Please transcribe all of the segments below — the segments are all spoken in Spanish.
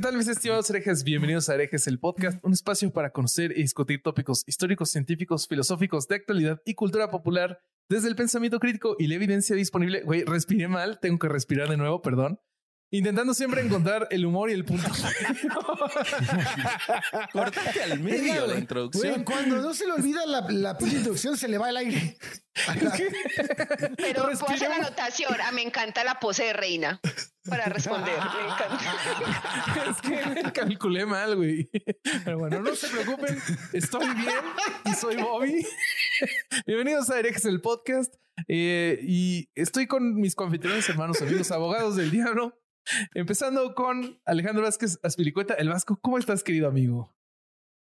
¿Qué tal mis estimados herejes? Bienvenidos a Herejes el podcast, un espacio para conocer y discutir tópicos históricos, científicos, filosóficos, de actualidad y cultura popular desde el pensamiento crítico y la evidencia disponible. Güey, respiré mal, tengo que respirar de nuevo, perdón. Intentando siempre encontrar el humor y el punto. Cortate al medio la introducción. Cuando no se le olvida la, la introducción, se le va el aire. Pero puedo hacer la anotación. Ah, me encanta la pose de reina para responder. Me encanta. es que calculé mal, güey. Pero bueno, no se preocupen. Estoy bien y soy Bobby. Bienvenidos a Erex, el podcast. Eh, y estoy con mis confitriones, hermanos, amigos, abogados del diablo. Empezando con Alejandro Vázquez Aspilicueta, el Vasco. ¿Cómo estás, querido amigo?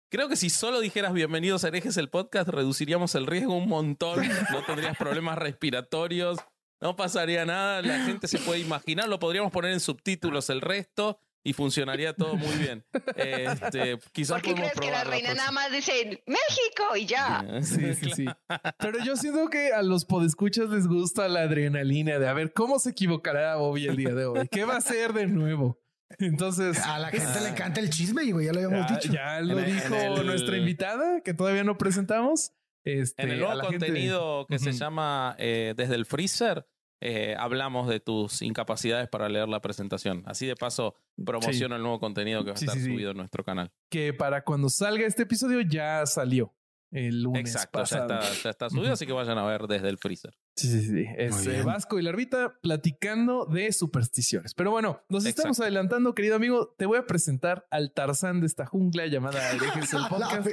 Creo que si solo dijeras bienvenidos a herejes el podcast, reduciríamos el riesgo un montón. No tendrías problemas respiratorios, no pasaría nada. La gente se puede imaginar, lo podríamos poner en subtítulos el resto y funcionaría todo muy bien. Este, quizás ¿Por qué crees que la reina nada más dice México y ya? Sí, sí, sí. Pero yo siento que a los podescuchas les gusta la adrenalina de a ver cómo se equivocará Bobby el día de hoy. ¿Qué va a hacer de nuevo? Entonces a la gente le encanta el chisme y ya lo habíamos ya, dicho. Ya lo En el- dijo en el- nuestra invitada que todavía no presentamos. Este, En el a nuevo la gente- contenido que se Ujú. llama eh, Desde el Freezer, eh, hablamos de tus incapacidades para leer la presentación. Así de paso, promociono el nuevo contenido que va a Sí, estar sí, sí. subido en nuestro canal. que para cuando salga este episodio ya salió el lunes Exacto, ya pasado. está, ya está subido, así que vayan a ver desde el Freezer. Sí, sí, sí. Es eh. Vasco y Larvita platicando de supersticiones. Pero bueno, nos estamos adelantando, querido amigo. Te voy a presentar al Tarzán de esta jungla llamada el podcast.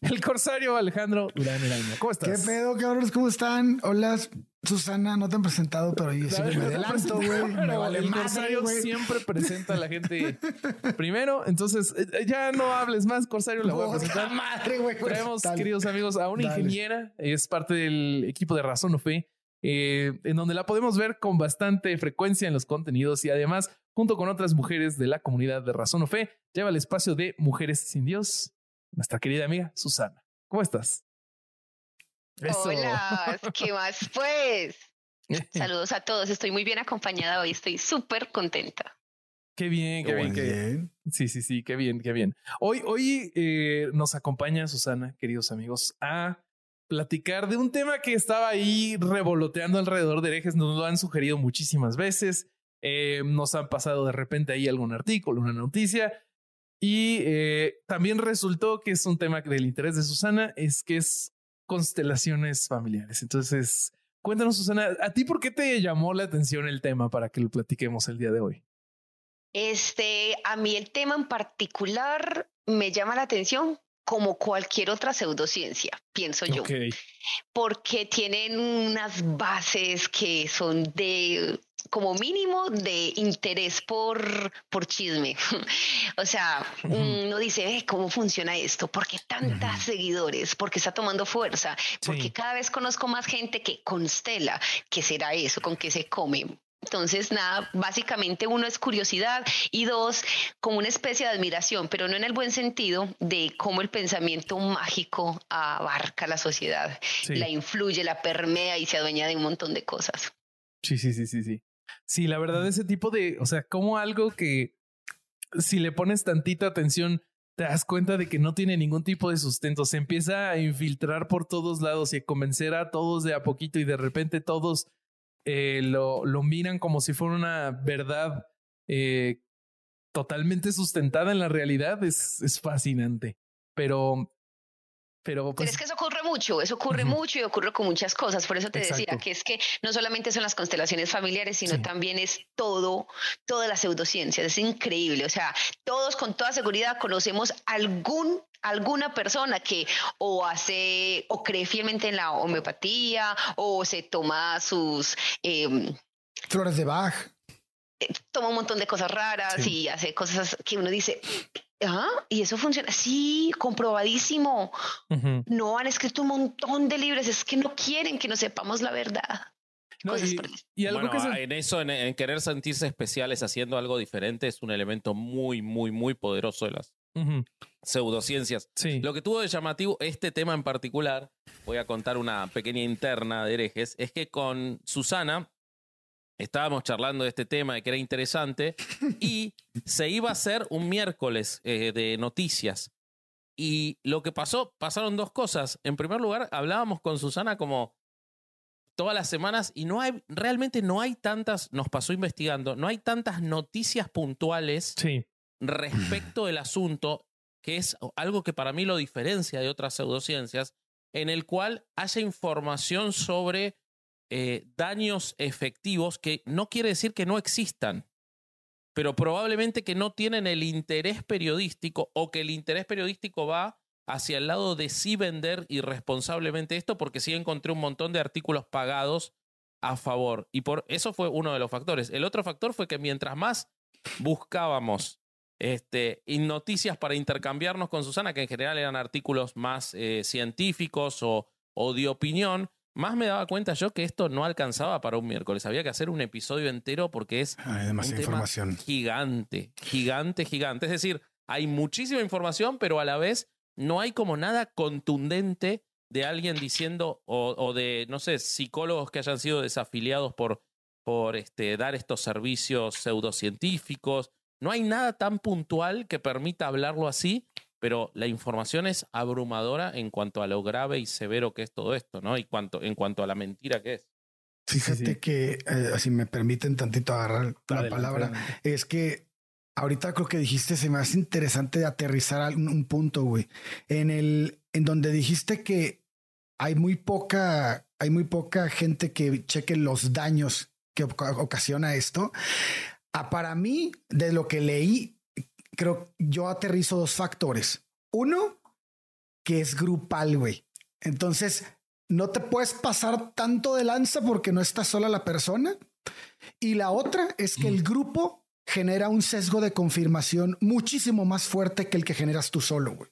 El corsario Alejandro Durán Eraña. ¿Cómo ¿Qué estás? pedo, cabrones? ¿Cómo están? Hola, Susana. No te han presentado, pero yo siempre me adelanto, güey. Me vale el corsario siempre presenta a la gente primero. Entonces, eh, ya no hables más, corsario. La voy a presentar. madre, güey. Traemos, Dale. queridos amigos, a una Dale. ingeniera, es parte del equipo de Razón o Fe, eh, en donde la podemos ver con bastante frecuencia en los contenidos y además, junto con otras mujeres de la comunidad de Razón o Fe, lleva el espacio de Mujeres sin Dios, nuestra querida amiga Susana. ¿Cómo estás? Eso. Hola, ¿qué más pues? Saludos a todos. Estoy muy bien acompañada hoy. Estoy súper contenta. Qué bien, qué bien, qué bien. Bien. Sí, sí, sí, qué bien, qué bien. Hoy, hoy eh, nos acompaña Susana, queridos amigos, a platicar de un tema que estaba ahí revoloteando alrededor de herejes. Nos lo han sugerido muchísimas veces. Eh, nos han pasado de repente ahí algún artículo, una noticia. Y eh, también resultó que es un tema del interés de Susana, es que es constelaciones familiares. Entonces, cuéntanos, Susana, ¿a ti por qué te llamó la atención el tema para que lo platiquemos el día de hoy? Este, a mí el tema en particular me llama la atención como cualquier otra pseudociencia, pienso yo, porque tienen unas bases que son de como mínimo de interés por, por chisme. o sea, uno dice, "Eh, ¿cómo funciona esto? ¿Por qué tantas seguidores? ¿Por qué está tomando fuerza? Porque Sí. cada vez conozco más gente que constela. ¿Qué será eso? ¿Con qué se come? Entonces, nada, básicamente uno es curiosidad y dos, como una especie de admiración, pero no en el buen sentido de cómo el pensamiento mágico abarca la sociedad, Sí. la influye, la permea y se adueña de un montón de cosas. Sí, sí, sí, sí, sí. Sí, la verdad, ese tipo de, o sea, como algo que si le pones tantita atención, te das cuenta de que no tiene ningún tipo de sustento. Se empieza a infiltrar por todos lados y a convencer a todos de a poquito y de repente todos eh, lo, lo miran como si fuera una verdad eh, totalmente sustentada en la realidad. Es, es fascinante. Pero, pero Pero pues es que eso ocurre mucho, eso ocurre mucho y ocurre con muchas cosas. Por eso te decía que es que no solamente son las constelaciones familiares, sino Sí. también es todo, toda la pseudociencia. Es increíble. O sea, todos con toda seguridad conocemos algún alguna persona que o hace o cree fielmente en la homeopatía o se toma sus em, Flores de Bach. eh, toma un montón de cosas raras y hace cosas que uno dice, ah, y eso funciona. Sí, comprobadísimo. No han escrito un montón de libros, es que no quieren que no sepamos la verdad. y, algo que en eso, en, querer sentirse especiales haciendo algo diferente, es un elemento muy, muy, muy poderoso de las pseudociencias. Lo que tuvo de llamativo este tema en particular, voy a contar una pequeña interna de herejes, es que con Susana estábamos charlando de este tema de que era interesante y se iba a hacer un miércoles eh, de noticias. Y lo que pasó, pasaron dos cosas. En primer lugar, hablábamos con Susana como todas las semanas y no hay, realmente no hay tantas, nos pasó investigando, no hay tantas noticias puntuales respecto del asunto, que es algo que para mí lo diferencia de otras pseudociencias, en el cual haya información sobre eh, daños efectivos que no quiere decir que no existan, pero probablemente que no tienen el interés periodístico o que el interés periodístico va hacia el lado de sí vender irresponsablemente esto, porque sí encontré un montón de artículos pagados a favor. Y por eso fue uno de los factores. El otro factor fue que mientras más buscábamos este, noticias para intercambiarnos con Susana, que en general eran artículos más eh, científicos o, o de opinión, más me daba cuenta yo que esto no alcanzaba para un miércoles. Había que hacer un episodio entero porque es demasiada información. gigante, gigante, gigante. Es decir, hay muchísima información, pero a la vez no hay como nada contundente de alguien diciendo o, de, no sé, psicólogos que hayan sido desafiliados por, por este, dar estos servicios pseudocientíficos. No hay nada tan puntual que permita hablarlo así pero la información es abrumadora en cuanto a lo grave y severo que es todo esto, ¿no? Y cuanto, en cuanto a la mentira que es. Fíjate que, eh, si me permiten tantito agarrar la palabra, es que ahorita creo que dijiste, se me hace interesante aterrizar un, un punto, güey, en el, en donde dijiste que hay muy poca, hay muy poca gente que cheque los daños que ocasiona esto. Ah, para mí, de lo que leí, creo yo aterrizo dos factores. Uno, que es grupal, güey. Entonces, no te puedes pasar tanto de lanza porque no está sola la persona. Y la otra es que el grupo genera un sesgo de confirmación muchísimo más fuerte que el que generas tú solo, güey.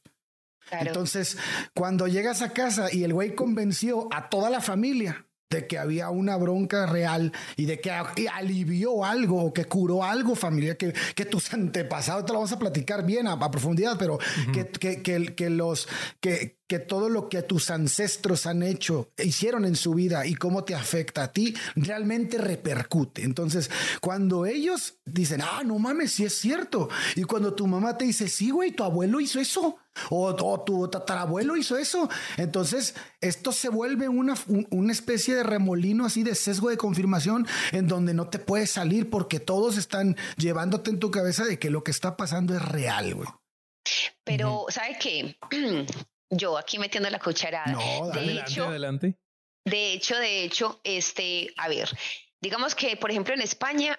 Entonces, cuando llegas a casa y el güey convenció a toda la familia de que había una bronca real y de que alivió algo o que curó algo familiar que, que tus antepasados te lo vamos a platicar bien a, profundidad, pero que, que, que, que, los que, que todo lo que tus ancestros han hecho, hicieron en su vida y cómo te afecta a ti, realmente repercute. Entonces, cuando ellos dicen, ah, no mames, sí es cierto. Y cuando tu mamá te dice, sí, güey, tu abuelo hizo eso. O, tu tatarabuelo hizo eso. Entonces, esto se vuelve una, una especie de remolino así de sesgo de confirmación en donde no te puedes salir porque todos están llevándote en tu cabeza de que lo que está pasando es real, güey. Pero, ¿sabes qué? Yo aquí metiendo la cucharada. No, de hecho, adelante. De hecho, de hecho, este, a ver, digamos que, por ejemplo, en España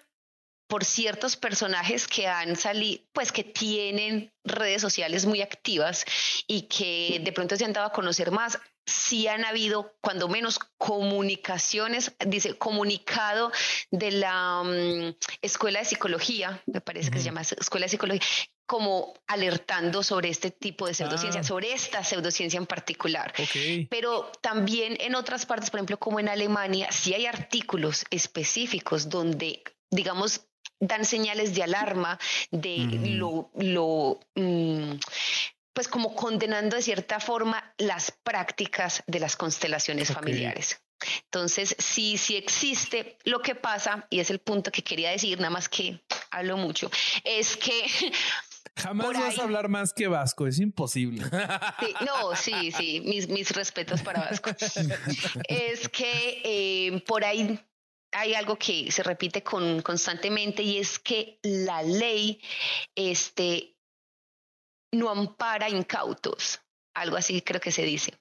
por ciertos personajes que han salido, pues que tienen redes sociales muy activas y que de pronto se han dado a conocer más, sí han habido cuando menos comunicaciones, dice comunicado de la mm, Escuela de Psicología, me parece que se llama Escuela de Psicología, como alertando sobre este tipo de pseudociencia, ah. sobre esta pseudociencia en particular. Pero también en otras partes, por ejemplo, como en Alemania, sí hay artículos específicos donde digamos, dan señales de alarma de lo, lo mm, pues como condenando de cierta forma las prácticas de las constelaciones familiares. Entonces, sí, sí existe. Lo que pasa, y es el punto que quería decir, nada más que hablo mucho, es que Jamás vas a hablar más que Vasco, es imposible. no, sí, sí, mis, mis respetos para Vasco. es que eh, por ahí hay algo que se repite con, constantemente y es que la ley este, no ampara incautos, algo así creo que se dice.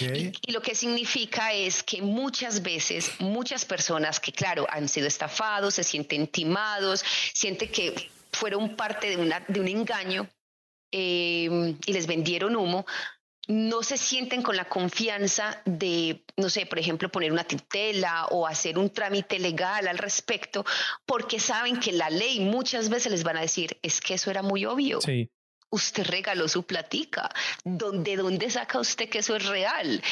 Y, lo que significa es que muchas veces, muchas personas que, claro, han sido estafados, se sienten timados, sienten que fueron parte de, una, de un engaño eh, y les vendieron humo, no se sienten con la confianza de, no sé, por ejemplo, poner una tutela o hacer un trámite legal al respecto, porque saben que la ley muchas veces les van a decir, es que eso era muy obvio. Sí. Usted regaló su platica. ¿De dónde saca usted que eso es real?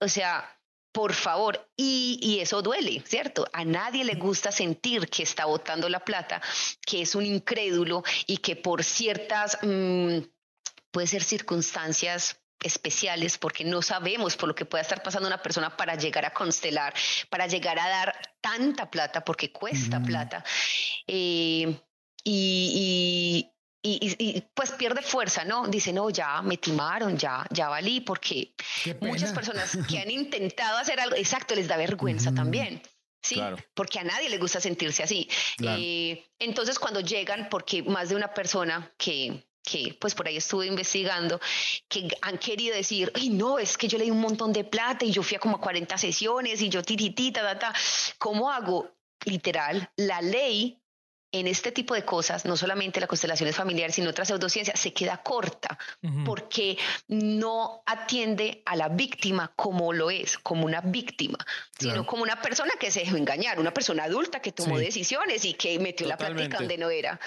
O sea, por favor, y, eso duele, ¿cierto? A nadie le gusta sentir que está botando la plata, que es un incrédulo y que por ciertas, mm, puede ser circunstancias especiales porque no sabemos por lo que pueda estar pasando una persona para llegar a constelar, para llegar a dar tanta plata, porque cuesta plata. Eh, y, y, pues pierde fuerza, ¿no? Dice, no, ya me timaron, ya, ya valí, porque muchas personas que han intentado hacer algo, exacto, les da vergüenza también. Sí, porque a nadie le gusta sentirse así. Eh, entonces, cuando llegan, porque más de una persona que, que pues por ahí estuve investigando, que han querido decir, ay no, es que yo leí un montón de plata y yo fui a como 40 sesiones y yo tititita, ta, ta. ¿Cómo hago? Literal, la ley en este tipo de cosas, no solamente la constelación familiar, sino otra pseudociencia, se queda corta porque no atiende a la víctima como lo es, como una víctima, sino como una persona que se dejó engañar, una persona adulta que tomó decisiones y que metió la práctica donde no era.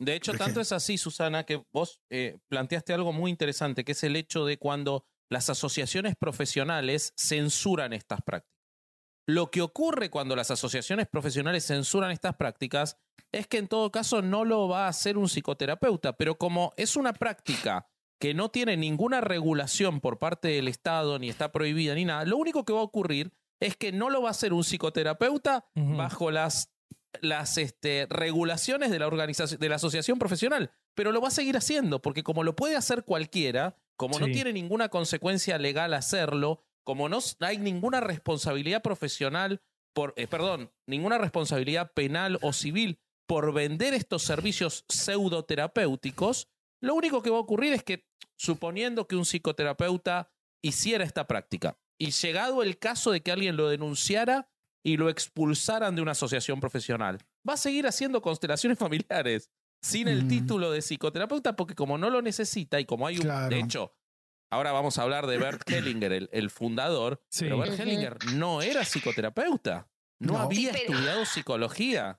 De hecho, tanto es así, Susana, que vos eh, planteaste algo muy interesante, que es el hecho de cuando las asociaciones profesionales censuran estas prácticas. Lo que ocurre cuando las asociaciones profesionales censuran estas prácticas es que en todo caso no lo va a hacer un psicoterapeuta, pero como es una práctica que no tiene ninguna regulación por parte del Estado, ni está prohibida, ni nada, lo único que va a ocurrir es que no lo va a hacer un psicoterapeuta bajo las, las este, regulaciones de la, organización, de la asociación profesional, pero lo va a seguir haciendo, porque como lo puede hacer cualquiera, como no tiene ninguna consecuencia legal hacerlo, como no hay ninguna responsabilidad profesional, por, eh, perdón, ninguna responsabilidad penal o civil por vender estos servicios pseudoterapéuticos, lo único que va a ocurrir es que, suponiendo que un psicoterapeuta hiciera esta práctica y llegado el caso de que alguien lo denunciara y lo expulsaran de una asociación profesional, va a seguir haciendo constelaciones familiares sin el título de psicoterapeuta porque como no lo necesita y como hay un, de hecho, Ahora vamos a hablar de Bert Hellinger, el, fundador. Pero Bert Hellinger no era psicoterapeuta. No, había estudiado psicología.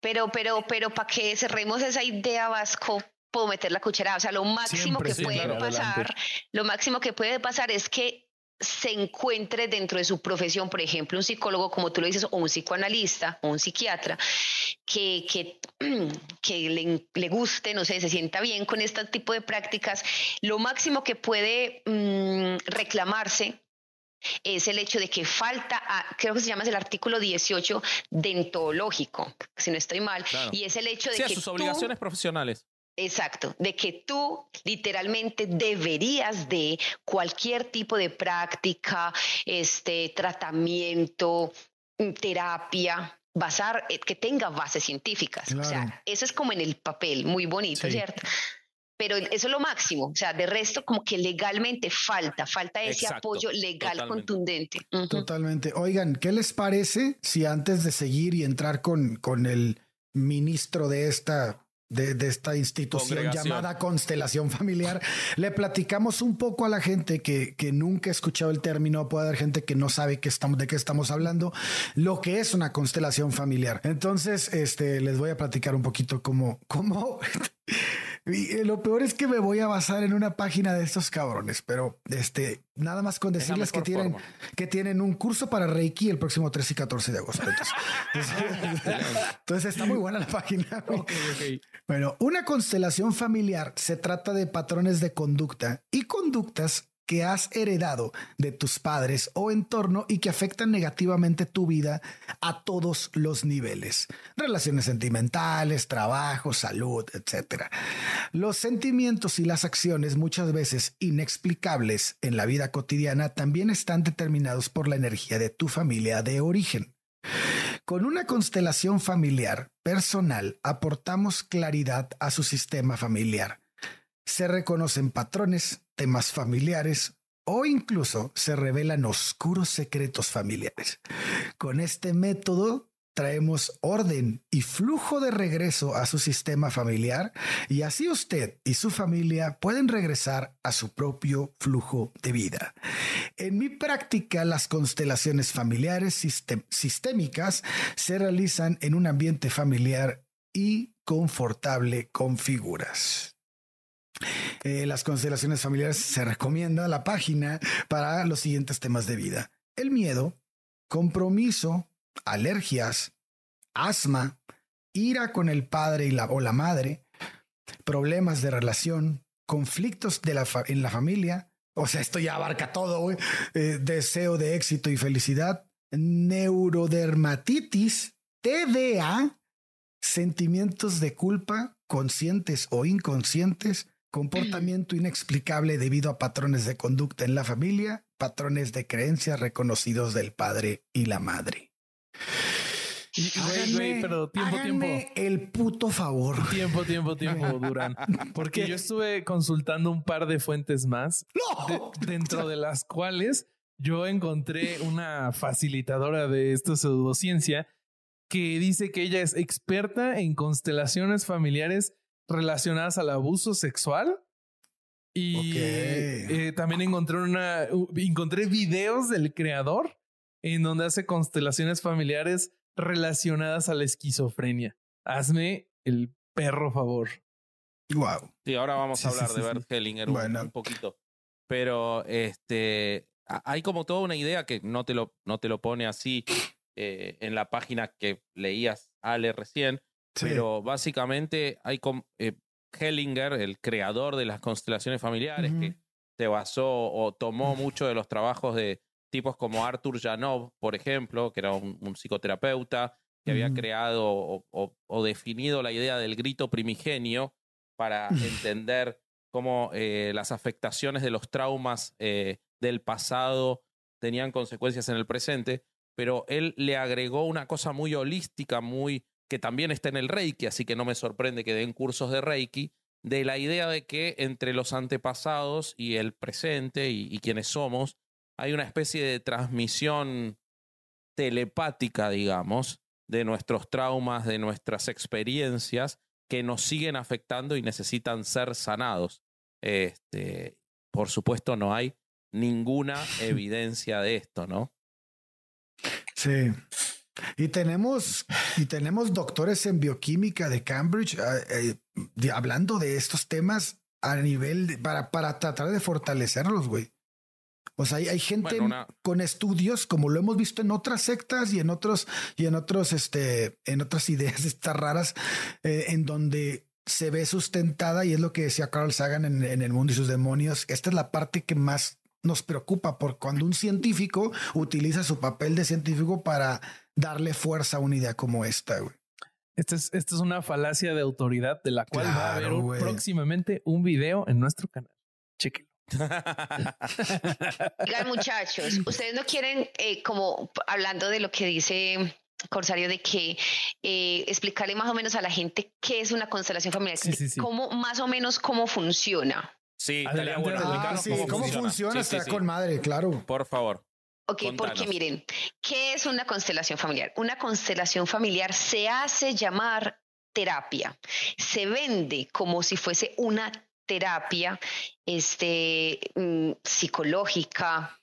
Pero, pero, pero para que cerremos esa idea, Vasco, puedo meter la cucharada. O sea, lo máximo que puede pasar, lo máximo que puede pasar es que se encuentre dentro de su profesión, por ejemplo, un psicólogo, como tú lo dices, o un psicoanalista o un psiquiatra, que, que, que le, guste, no sé, se sienta bien con este tipo de prácticas, lo máximo que puede mm, reclamarse es el hecho de que falta, creo que se llama el artículo 18 dentológico, si no estoy mal, y es el hecho de que... sus obligaciones profesionales. Exacto, de que tú literalmente deberías de cualquier tipo de práctica, este tratamiento, mm, terapia, basar eh, que tenga bases científicas. O sea, eso es como en el papel, muy bonito, ¿cierto? Pero eso es lo máximo, o sea, de resto como que legalmente falta, falta ese apoyo legal contundente. Totalmente. Oigan, ¿qué les parece si antes de seguir y entrar con, con el ministro de esta de, esta institución llamada constelación familiar. Le platicamos un poco a la gente que, que, nunca ha escuchado el término, puede haber gente que no sabe que estamos, de qué estamos hablando, lo que es una constelación familiar. Entonces, este, les voy a platicar un poquito cómo, cómo y eh, lo peor es que me voy a basar en una página de estos cabrones, pero este, nada más con decirles que tienen, que tienen un curso para Reiki el próximo 13 y 14 de agosto. Entonces, está muy buena la página. Bueno, una constelación familiar se trata de patrones de conducta y conductas que has heredado de tus padres o entorno y que afectan negativamente tu vida a todos los niveles. Relaciones sentimentales, trabajo, salud, etc. Los sentimientos y las acciones muchas veces inexplicables en la vida cotidiana también están determinados por la energía de tu familia de origen. Con una constelación familiar personal aportamos claridad a su sistema familiar se reconocen patrones, temas familiares o incluso se revelan oscuros secretos familiares. Con este método traemos orden y flujo de regreso a su sistema familiar y así usted y su familia pueden regresar a su propio flujo de vida. En mi práctica, las constelaciones familiares sistémicas se realizan en un ambiente familiar y confortable con figuras. Eh, las constelaciones familiares se recomienda la página para los siguientes temas de vida. El miedo, compromiso, alergias, asma, ira con el padre y la, o la madre, problemas de relación, conflictos de la en la familia. O sea, esto ya abarca todo, eh, deseo de éxito y felicidad, neurodermatitis, TDA, sentimientos de culpa, conscientes o inconscientes, comportamiento inexplicable debido a patrones de conducta en la familia, patrones de creencias reconocidos del padre y la madre. pero tiempo, tiempo. El puto favor. Tiempo, tiempo, tiempo, Durán. Porque yo estuve consultando un par de fuentes más, dentro de las cuales yo encontré una facilitadora de esta pseudociencia que dice que ella es experta en constelaciones familiares relacionadas al abuso sexual. Y eh, también encontré una, encontré videos del creador en donde hace constelaciones familiares relacionadas a la esquizofrenia. Hazme el perro favor. Wow. Sí, ahora vamos a hablar de Bert Hellinger un, poquito. Pero este hay como toda una idea que no te lo, no te lo pone así eh, en la página que leías Ale recién, pero básicamente hay eh, Hellinger, el creador de las constelaciones familiares, que se basó o tomó mucho de los trabajos de tipos como Arthur Janov, por ejemplo, que era un, psicoterapeuta que había creado o, definido la idea del grito primigenio para entender cómo eh, las afectaciones de los traumas eh, del pasado tenían consecuencias en el presente, pero él le agregó una cosa muy holística, muy que también está en el Reiki, así que no me sorprende que den cursos de Reiki, de la idea de que entre los antepasados y el presente y, quienes somos, hay una especie de transmisión telepática, digamos, de nuestros traumas, de nuestras experiencias que nos siguen afectando y necesitan ser sanados. Este, por supuesto, no hay ninguna evidencia de esto, ¿no? Sí. Y tenemos, y tenemos doctores en bioquímica de Cambridge ah, eh, hablando de estos temas a nivel para, para tratar de fortalecerlos, güey. O sea, hay, gente con estudios, como lo hemos visto en otras sectas y en otros, y en otros, este, en otras ideas estas raras, eh, en donde se ve sustentada, y es lo que decía Carl Sagan en, en, El Mundo y sus Demonios. Esta es la parte que más nos preocupa, porque cuando un científico utiliza su papel de científico para darle fuerza a una idea como esta, güey. Esta es, esta es una falacia de autoridad de la cual va a haber próximamente un video en nuestro canal. Chequenlo. Oigan, muchachos, ustedes no quieren, eh, como hablando de lo que dice Corsario, de que eh, explicarle más o menos a la gente qué es una constelación familiar, cómo más o menos cómo funciona. Sí, bueno. Ah, ¿Cómo, funciona? Está con madre, claro. Por favor. Ok, porque miren, ¿qué es una constelación familiar? Una constelación familiar se hace llamar terapia. Se vende como si fuese una terapia este, mm, psicológica,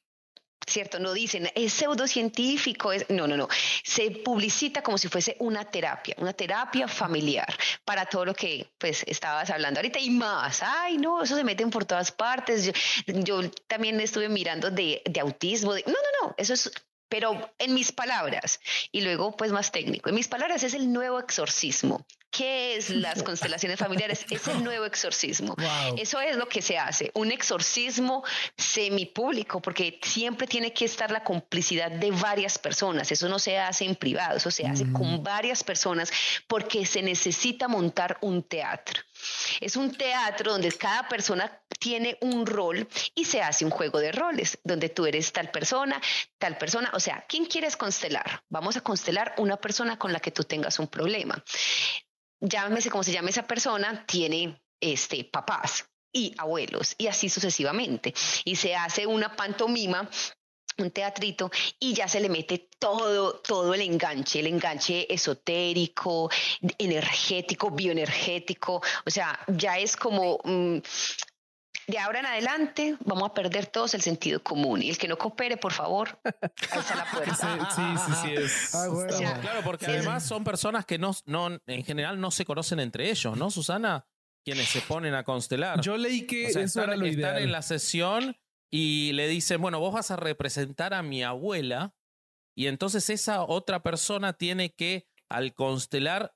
¿cierto? No dicen, es pseudocientífico, es... no, no, no. Se publicita como si fuese una terapia, una terapia familiar para todo lo que pues estabas hablando ahorita y más. Ay, no, eso se meten por todas partes. Yo, también estuve mirando de, de autismo. no, no, no, eso es pero en mis palabras, y luego pues más técnico, en mis palabras es el nuevo exorcismo. ¿Qué es las constelaciones familiares? Es el nuevo exorcismo. Eso es lo que se hace, un exorcismo semipúblico, porque siempre tiene que estar la complicidad de varias personas. Eso no se hace en privado, eso se hace con varias personas porque se necesita montar un teatro. Es un teatro donde cada persona tiene un rol y se hace un juego de roles, donde tú eres tal persona, tal persona. O sea, ¿quién quieres constelar? Vamos a constelar una persona con la que tú tengas un problema. Llámese como se llame esa persona, tiene este, papás y abuelos y así sucesivamente. Y se hace una pantomima un teatrito y ya se le mete todo, todo el enganche, el enganche esotérico, energético, bioenergético, o sea, ya es como... Mm, de ahora en adelante vamos a perder todos el sentido común y el que no coopere, por favor, alza la puerta. Sí, sí, sí, es. Ah, bueno. Claro, porque además son personas que no, no, en general no se conocen entre ellos, ¿no, Susana? Quienes se ponen a constelar. Yo leí que O sea, eso están, era lo están ideal. en la sesión y le dicen, bueno, vos vas a representar a mi abuela y entonces esa otra persona tiene que, al constelar,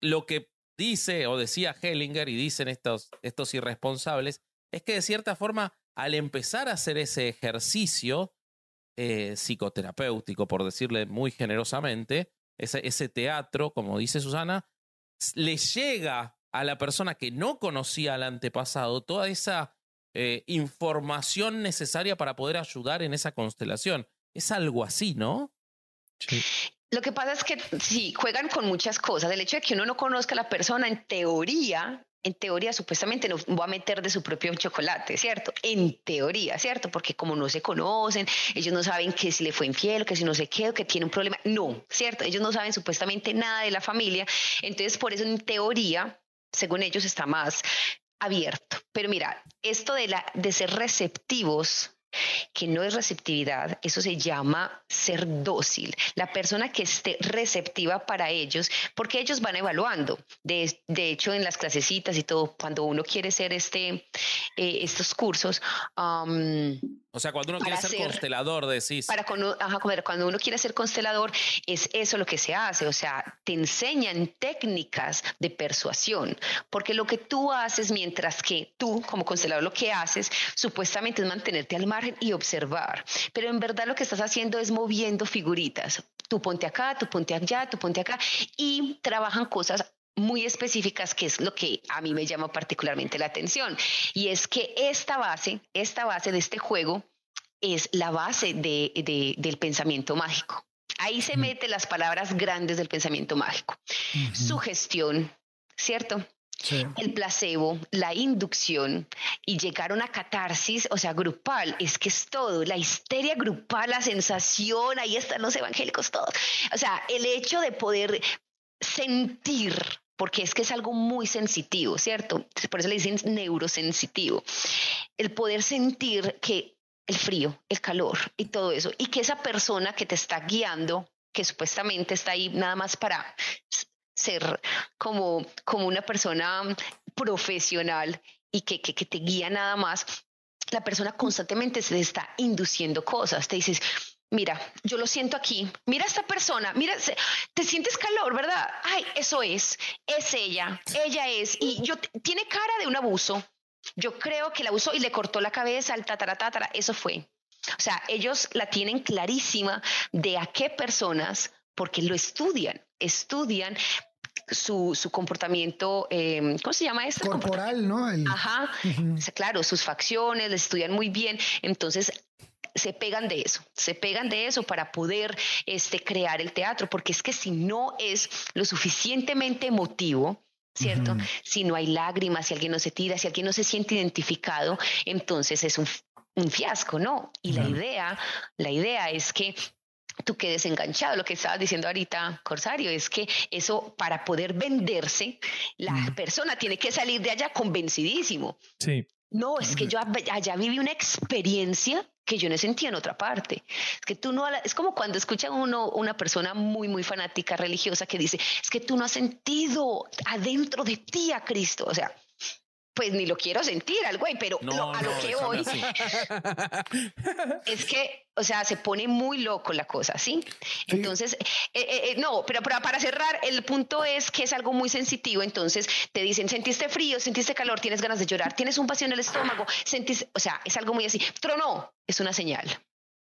lo que dice o decía Hellinger y dicen estos, estos irresponsables, es que de cierta forma, al empezar a hacer ese ejercicio eh, psicoterapéutico, por decirle muy generosamente, ese, ese teatro, como dice Susana, le llega a la persona que no conocía al antepasado toda esa eh, información necesaria para poder ayudar en esa constelación. Es algo así, ¿no? Sí. Lo que pasa es que sí, juegan con muchas cosas. El hecho de que uno no conozca a la persona, en teoría, en teoría supuestamente no va a meter de su propio chocolate, ¿cierto? En teoría, ¿cierto? Porque como no se conocen, ellos no saben que si le fue infiel, que si no sé qué, o que tiene un problema. No, ¿cierto? Ellos no saben supuestamente nada de la familia. Entonces, por eso en teoría, según ellos, está más abierto. Pero mira, esto de, la, de ser receptivos que no es receptividad, eso se llama ser dócil. La persona que esté receptiva para ellos, porque ellos van evaluando. De, de hecho, en las clasecitas y todo, cuando uno quiere hacer este, eh, estos cursos, O sea, cuando uno quiere ser ser- constelador, decís. para cuando, ajá, cuando- cuando uno quiere ser constelador, es eso lo que se hace, o sea, te enseñan técnicas de persuasión, porque lo que tú haces mientras que tú como constelador lo que haces supuestamente es mantenerte al margen y observar, pero en verdad lo que estás haciendo es moviendo figuritas. Tú ponte acá, tú ponte allá, tú ponte acá y trabajan cosas muy específicas, que es lo que a mí me llama particularmente la atención. Y es que esta base, esta base de este juego es la base de, de- del pensamiento mágico. Ahí se meten las palabras grandes del pensamiento mágico. Sugestión, ¿cierto? Sí. El placebo, la inducción y llegar a una catarsis, o sea, grupal, es que es todo, la histeria grupal, la sensación, ahí están los evangélicos todos. O sea, el hecho de poder sentir, porque es que es algo muy sensitivo, ¿cierto? Por eso le dicen neurosensitivo. El poder sentir que el frío, el calor y todo eso, y que esa persona que te está guiando, que supuestamente está ahí nada más para ser como, como una persona profesional y que, que, que te guía nada más, la persona constantemente se está induciendo cosas. Te dices, mira, yo lo siento aquí, mira a esta persona, mira, te sientes calor, ¿verdad? Ay, eso es, es ella, ella es, y yo tiene cara de un abuso. Yo creo que la abusó y le cortó la cabeza al tatara, tatara, eso fue. O sea, ellos la tienen clarísima de a qué personas, porque lo estudian, estudian su, su comportamiento, eh, ¿cómo se llama esto? Corporal, ¿no? El- Ajá, claro, sus facciones, les estudian muy bien, entonces se pegan de eso, se pegan de eso para poder este, crear el teatro, porque es que si no es lo suficientemente emotivo, ¿cierto? Si no hay lágrimas, si alguien no se tira, si alguien no se siente identificado, entonces es un, un fiasco, ¿no? Y la idea, la idea es que tú quedes enganchado. Lo que estabas diciendo ahorita, Corsario, es que eso para poder venderse, la persona tiene que salir de allá convencidísimo. Sí. No, es que yo allá viví una experiencia que yo no sentía en otra parte. Es que tú no, es como cuando escucha uno una persona muy, muy fanática religiosa que dice, es que tú no has sentido adentro de ti a Cristo. O sea, pues ni lo quiero sentir al güey, pero No, lo- a lo no, que voy es que, o sea, se pone muy loco la cosa, ¿sí? Entonces, eh, eh, eh, no, pero, pero para cerrar, el punto es que es algo muy sensitivo, entonces te dicen, sentiste frío, sentiste calor, tienes ganas de llorar, tienes un vacío en el estómago, sentiste, o sea, es algo muy así, tronó, es una señal.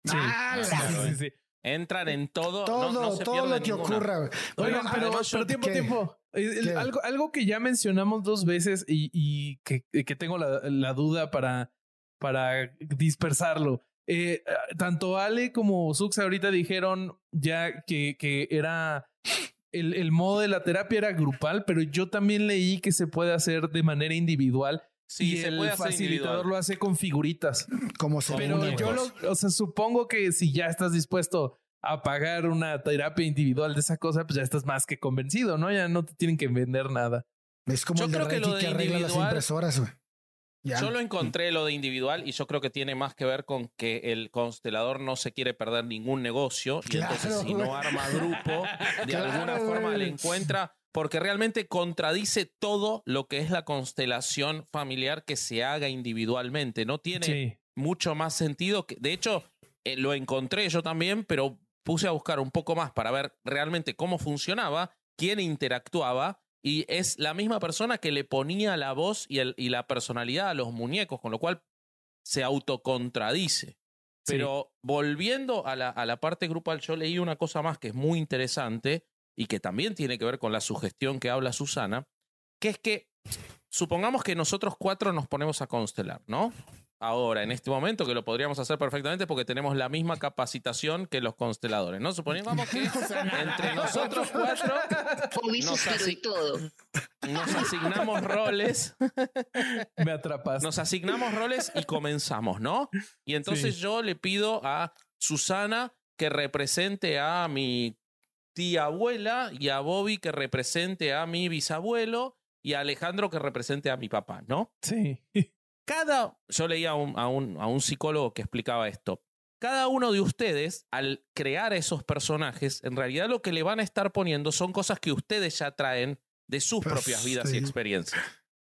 Sí. Ah, sí, sí. Entran en todo. todo, no, no se todo lo que ninguna. ocurra. güey. Oigan, Bueno, pero, pero tiempo, ¿qué? tiempo. Eh, el- algo, algo que ya mencionamos dos veces y, y que, que tengo la, la duda para, para dispersarlo. Eh, tanto Ale como Sux ahorita dijeron ya que, que era el, el modo de la terapia era grupal, pero yo también leí que se puede hacer de manera individual Sí, y se el puede hacer facilitador individual. lo hace con figuritas. Como se Pero yo lo, o sea, supongo que si ya estás dispuesto a pagar una terapia individual de esa cosa, pues ya estás más que convencido, ¿no? Ya no te tienen que vender nada. Es como Yo el de creo que lo que, de arregla las individual- impresoras, güey. Yo lo encontré lo de individual y yo creo que tiene más que ver con que el constelador no se quiere perder ningún negocio y Claro, entonces si no arma grupo, de Claro, alguna forma le encuentra porque realmente contradice todo lo que es la constelación familiar que se haga individualmente. No tiene Sí. mucho más sentido. Que, de hecho, eh, lo encontré yo también, pero puse a buscar un poco más para ver realmente cómo funcionaba, quién interactuaba. Y es la misma persona que le ponía la voz y, el- y la personalidad a los muñecos, con lo cual se autocontradice. Sí. Pero volviendo a la, a la parte grupal, yo leí una cosa más que es muy interesante y que también tiene que ver con la sugestión que habla Susana, que es que supongamos que nosotros cuatro nos ponemos a constelar, ¿no? Ahora, en este momento, que lo podríamos hacer perfectamente porque tenemos la misma capacitación que los consteladores, ¿no? Supongamos que entre nosotros cuatro Fue y No, suspiro así- y todo. nos asignamos roles Me atrapas. nos asignamos roles y comenzamos, ¿no? Y entonces Sí. yo le pido a Susana que represente a mi tía abuela y a Bobby que represente a mi bisabuelo y a Alejandro que represente a mi papá, ¿no? Sí. Cada, yo leía a un, a un, a un psicólogo que explicaba esto. Cada uno de ustedes, al crear esos personajes, en realidad lo que le van a estar poniendo son cosas que ustedes ya traen de sus Pues, propias vidas y experiencias.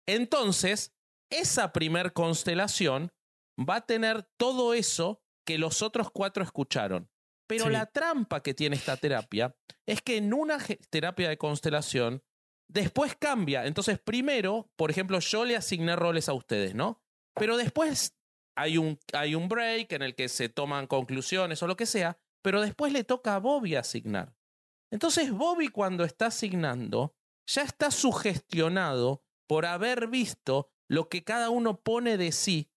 Entonces, esa primer constelación va a tener todo eso que los otros cuatro escucharon. Pero Sí. la trampa que tiene esta terapia es que en una terapia de constelación después cambia. Entonces, primero, por ejemplo, yo le asigné roles a ustedes, ¿no? Pero después hay un, hay un break en el que se toman conclusiones o lo que sea, pero después le toca a Bobby asignar. Entonces, Bobby cuando está asignando, ya está sugestionado por haber visto lo que cada uno pone de sí,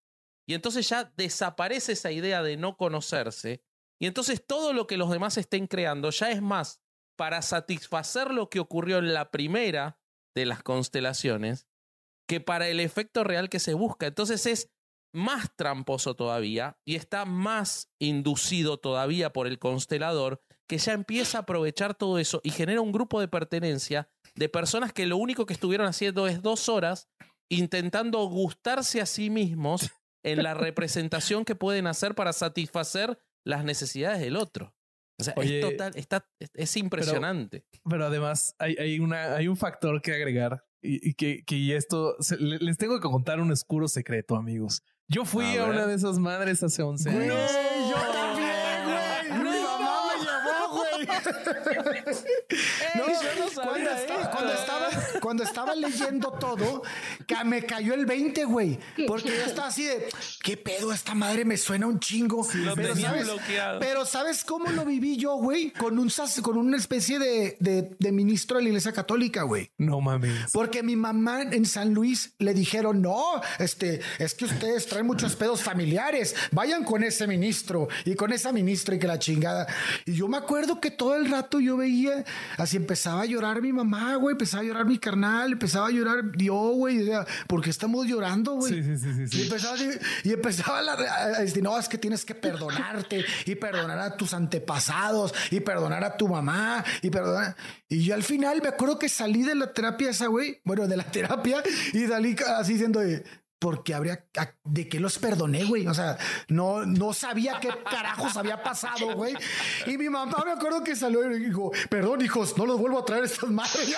y entonces ya desaparece esa idea de no conocerse, y entonces todo lo que los demás estén creando ya es más para satisfacer lo que ocurrió en la primera de las constelaciones que para el efecto real que se busca. Entonces es más tramposo todavía y está más inducido todavía por el constelador que ya empieza a aprovechar todo eso y genera un grupo de pertenencia de personas que lo único que estuvieron haciendo es dos horas intentando gustarse a sí mismos en la representación que pueden hacer para satisfacer las necesidades del otro. O sea, Oye, es total, está, es- es impresionante. Pero además hay, hay, una, hay un factor que agregar y, y que, que esto se- le- les tengo que contar un oscuro secreto, amigos. Yo fui A a, una de esas madres hace 11 Güey, años. yo también, güey. Mi mamá me llevó, güey. No, yo no sabía cuando, estaba, cuando, estaba, cuando estaba leyendo todo, que me cayó el 20, güey. Porque yo estaba así de, ¿qué pedo? Esta madre me suena un chingo. lo pero, tenía ¿sabes, bloqueado. pero ¿sabes cómo lo viví yo, güey? Con, un, con una especie de, de, de ministro de la iglesia católica, güey. No mames. Porque mi mamá en San Luis le dijeron, no, este, es que ustedes traen muchos pedos familiares, vayan con ese ministro y con esa ministra y que la chingada. Y yo me acuerdo que todo el rato yo veía, así empezaba a llorar mi mamá, güey, empezaba a llorar mi carnal, empezaba a llorar yo, güey, decía, ¿por qué estamos llorando, güey? Sí, sí, sí, sí. Y empezaba, y empezaba la, a decir, no, es que tienes que perdonarte y perdonar a tus antepasados y perdonar a tu mamá y perdonar. Y yo al final me acuerdo que salí de la terapia esa, güey, bueno, de la terapia y salí así diciendo de, porque habría, de qué los perdoné, güey. O sea, no, no sabía qué carajos había pasado, güey. Y mi mamá me acuerdo que salió y dijo, perdón, hijos, no los vuelvo a traer estas madres.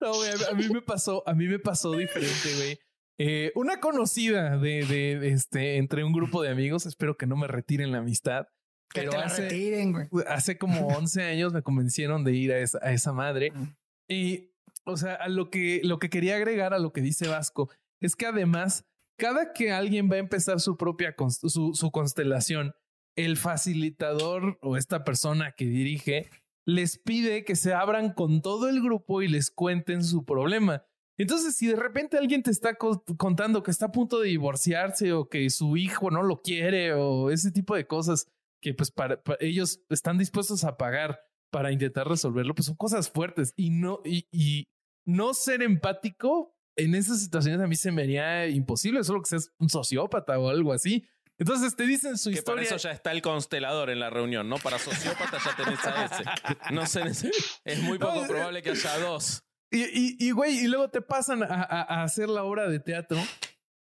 No, güey, a- a mí me pasó, a mí me pasó diferente, güey. Eh, una conocida de, de, de este entre un grupo de amigos, espero que no me retiren la amistad. que Pero te la hace- retiren, güey. hace como 11 años me convencieron de ir a esa, a esa madre. Y, o sea, lo que, lo que quería agregar a lo que dice Vasco es que además, cada que alguien va a empezar su propia su, constelación, el facilitador o esta persona que dirige les pide que se abran con todo el grupo y les cuenten su problema. Entonces, si de repente alguien te está co- contando que está a punto de divorciarse o que su hijo no lo quiere o ese tipo de cosas que pues para, pa- ellos están dispuestos a pagar para intentar resolverlo, pues son cosas fuertes y no y, y no ser empático en esas situaciones a mí se me haría imposible, solo que seas un sociópata o algo así. Entonces te dicen su que historia. Para eso ya está el constelador en la reunión, ¿no? Para sociópata ya tenés a ese. No sé, es muy poco probable que haya dos. Y, y, y güey, y luego te pasan a, a, a, hacer la obra de teatro.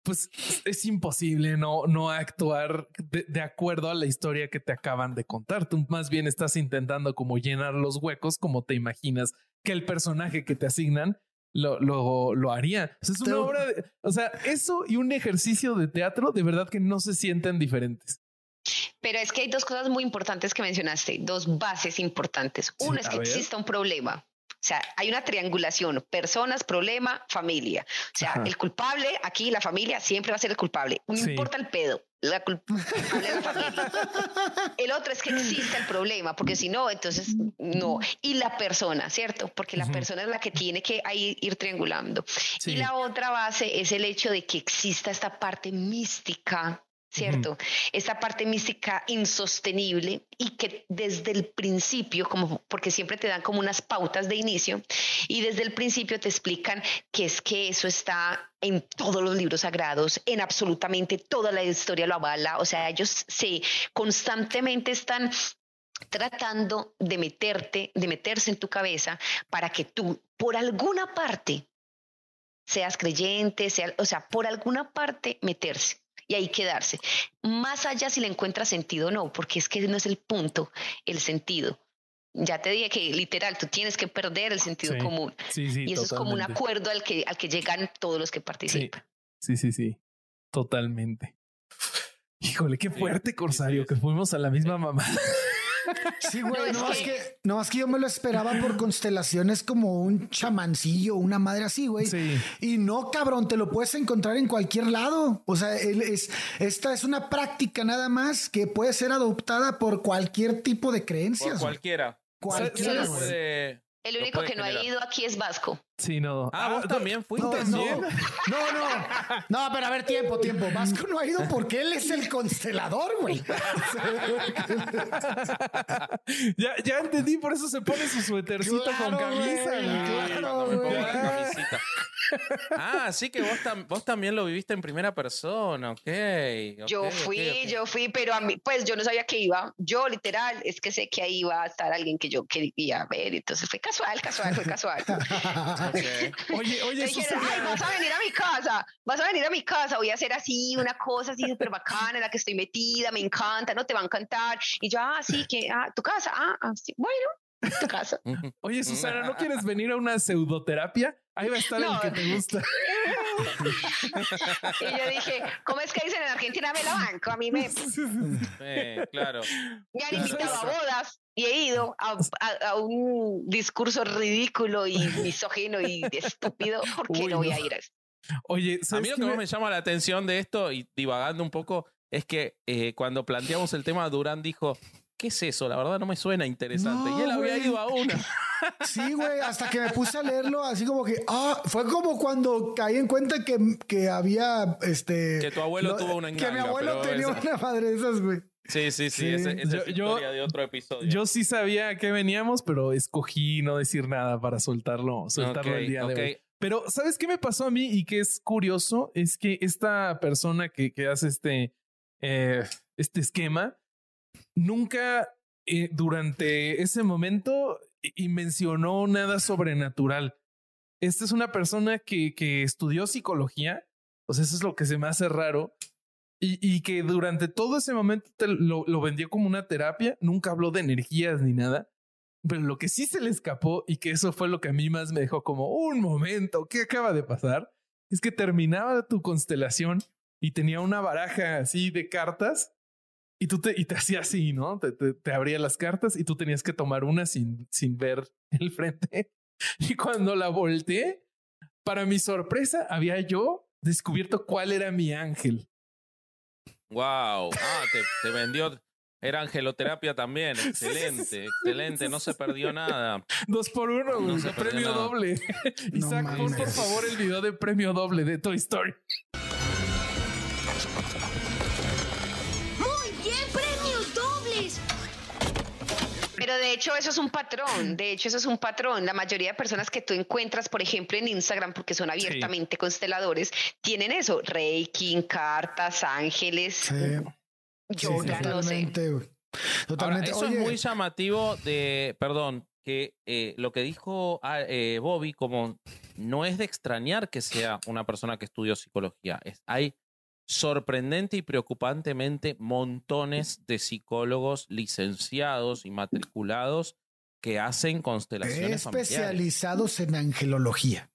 Pues es imposible no, no actuar de, de, acuerdo a la historia que te acaban de contar. Tú más bien estás intentando como llenar los huecos como te imaginas que el personaje que te asignan lo, lo, lo haría. O sea, es una obra de, o sea, eso y un ejercicio de teatro de verdad que no se sienten diferentes. Pero es que hay dos cosas muy importantes que mencionaste, dos bases importantes. Uno sí, es que ver. exista un problema. O sea, hay una triangulación, personas, problema, familia. O sea, Ajá. el culpable, aquí la familia siempre va a ser el culpable. No sí. importa el pedo, la culpable es la familia. El otro es que exista el problema, porque si no, entonces no. Y la persona, ¿cierto? Porque la uh -huh. persona es la que tiene que ahí ir triangulando. Sí. Y la otra base es el hecho de que exista esta parte mística ¿cierto? Uh -huh. Esta parte mística insostenible y que desde el principio, como porque siempre te dan como unas pautas de inicio y desde el principio te explican que es que eso está en todos los libros sagrados, en absolutamente toda la historia lo avala, o sea, ellos se constantemente están tratando de meterte, de meterse en tu cabeza para que tú por alguna parte seas creyente, sea, o sea, por alguna parte meterse y ahí quedarse. Más allá si le encuentra sentido o no, porque es que no es el punto, el sentido. Ya te dije que literal, tú tienes que perder el sentido sí, común. Sí, sí, y eso totalmente. es como un acuerdo al que, al que llegan todos los que participan. Sí, sí, sí, totalmente. Híjole, qué fuerte, Corsario, que fuimos a la misma mamá. Sí, güey, no, no, es que, no, es que yo me lo esperaba por constelaciones como un chamancillo, una madre así, güey. Sí. Y no, cabrón, te lo puedes encontrar en cualquier lado. O sea, es, esta es una práctica nada más que puede ser adoptada por cualquier tipo de creencias. Por cualquiera. Cualquiera. El único que no generar. ha ido aquí es Vasco. Sí, no. Ah, vos también fuiste. No, no, no, no. No, pero a ver, tiempo, tiempo. Vasco no ha ido porque él es el constelador, güey. ya, ya entendí, por eso se pone su suétercito Claro, con camisa. güey, claro, güey. camisita. Ah, sí que vos, tam- vos también lo viviste en primera persona, ok. Yo ok, fui, yo fui, pero a mí, pues yo no sabía que iba. Yo literal, es que sé que ahí iba a estar alguien que yo quería ver. Entonces fue casual, casual, fue casual. Ok. Oye, oye, dijeron, ay, vas a venir a mi casa, vas a venir a mi casa, voy a hacer así, una cosa así súper bacana en la que estoy metida, me encanta, no te va a encantar. Y yo, ah, sí, que, ah, tu casa, ah, ah, sí, bueno, tu casa. Oye, Susana, ¿no quieres venir a una pseudoterapia? Ahí va a estar No. el que te gusta. Y yo dije, ¿cómo es que dicen en Argentina me la banco? A mí me, claro. me han invitado a bodas y he ido a, a- a un discurso ridículo y misógino y estúpido. ¿Por qué Uy, no voy no. a ir a eso? Oye, A ¿sabes mí lo que más me- llama la atención de esto, y divagando un poco, es que eh, cuando planteamos el tema, Durán dijo, ¿qué es eso? La verdad no me suena interesante. No, y él había ido a una. Sí, güey, hasta que me puse a leerlo, así como que, ah, fue como cuando caí en cuenta que, que había, este... Que tu abuelo tuvo una Que mi enganga, abuelo tenía esa- una madre de esas, güey. Sí, sí, sí, Sí. ese- esa Yo- es yo- historia de otro episodio. Yo sí sabía a qué veníamos, pero escogí no decir nada para soltarlo, soltarlo el día de hoy. Pero, ¿sabes qué me pasó a mí? Y que es curioso, es que esta persona que, que hace este, eh, este esquema, nunca eh, durante ese momento y mencionó nada sobrenatural. Esta es una persona que, que estudió psicología, sea, eso es lo que se me hace raro, y, y que durante todo ese momento te lo, lo vendió como una terapia, nunca habló de energías ni nada. Pero lo que sí se le escapó y que eso fue lo que a mí más me dejó como un momento, ¿qué acaba de pasar? Es que terminaba tu constelación y tenía una baraja así de cartas y tú te, y te hacía así, ¿no? Te, te, te abría las cartas y tú tenías que tomar una sin, sin ver el frente. Y cuando la volteé, para mi sorpresa, había yo descubierto cuál era mi ángel. Wow. Ah, te, te vendió. Era angeloterapia también. Excelente, excelente. No se perdió nada. Dos por uno, No güey, premio nada. doble. No Isaac, pon por favor el video de premio doble de Toy Story. Pero de hecho eso es un patrón, de hecho eso es un patrón. La mayoría de personas que tú encuentras, por ejemplo, en Instagram, porque son abiertamente consteladores, tienen eso, Reiki, cartas, ángeles, Sí. yoga, no sé. Totalmente. Ahora, eso Oye, es muy llamativo de, perdón, que eh, lo que dijo ah, eh, Bobby, como no es de extrañar que sea una persona que estudió psicología. Es, hay sorprendente y preocupantemente montones de psicólogos licenciados y matriculados que hacen constelaciones familiares. especializados en angelología.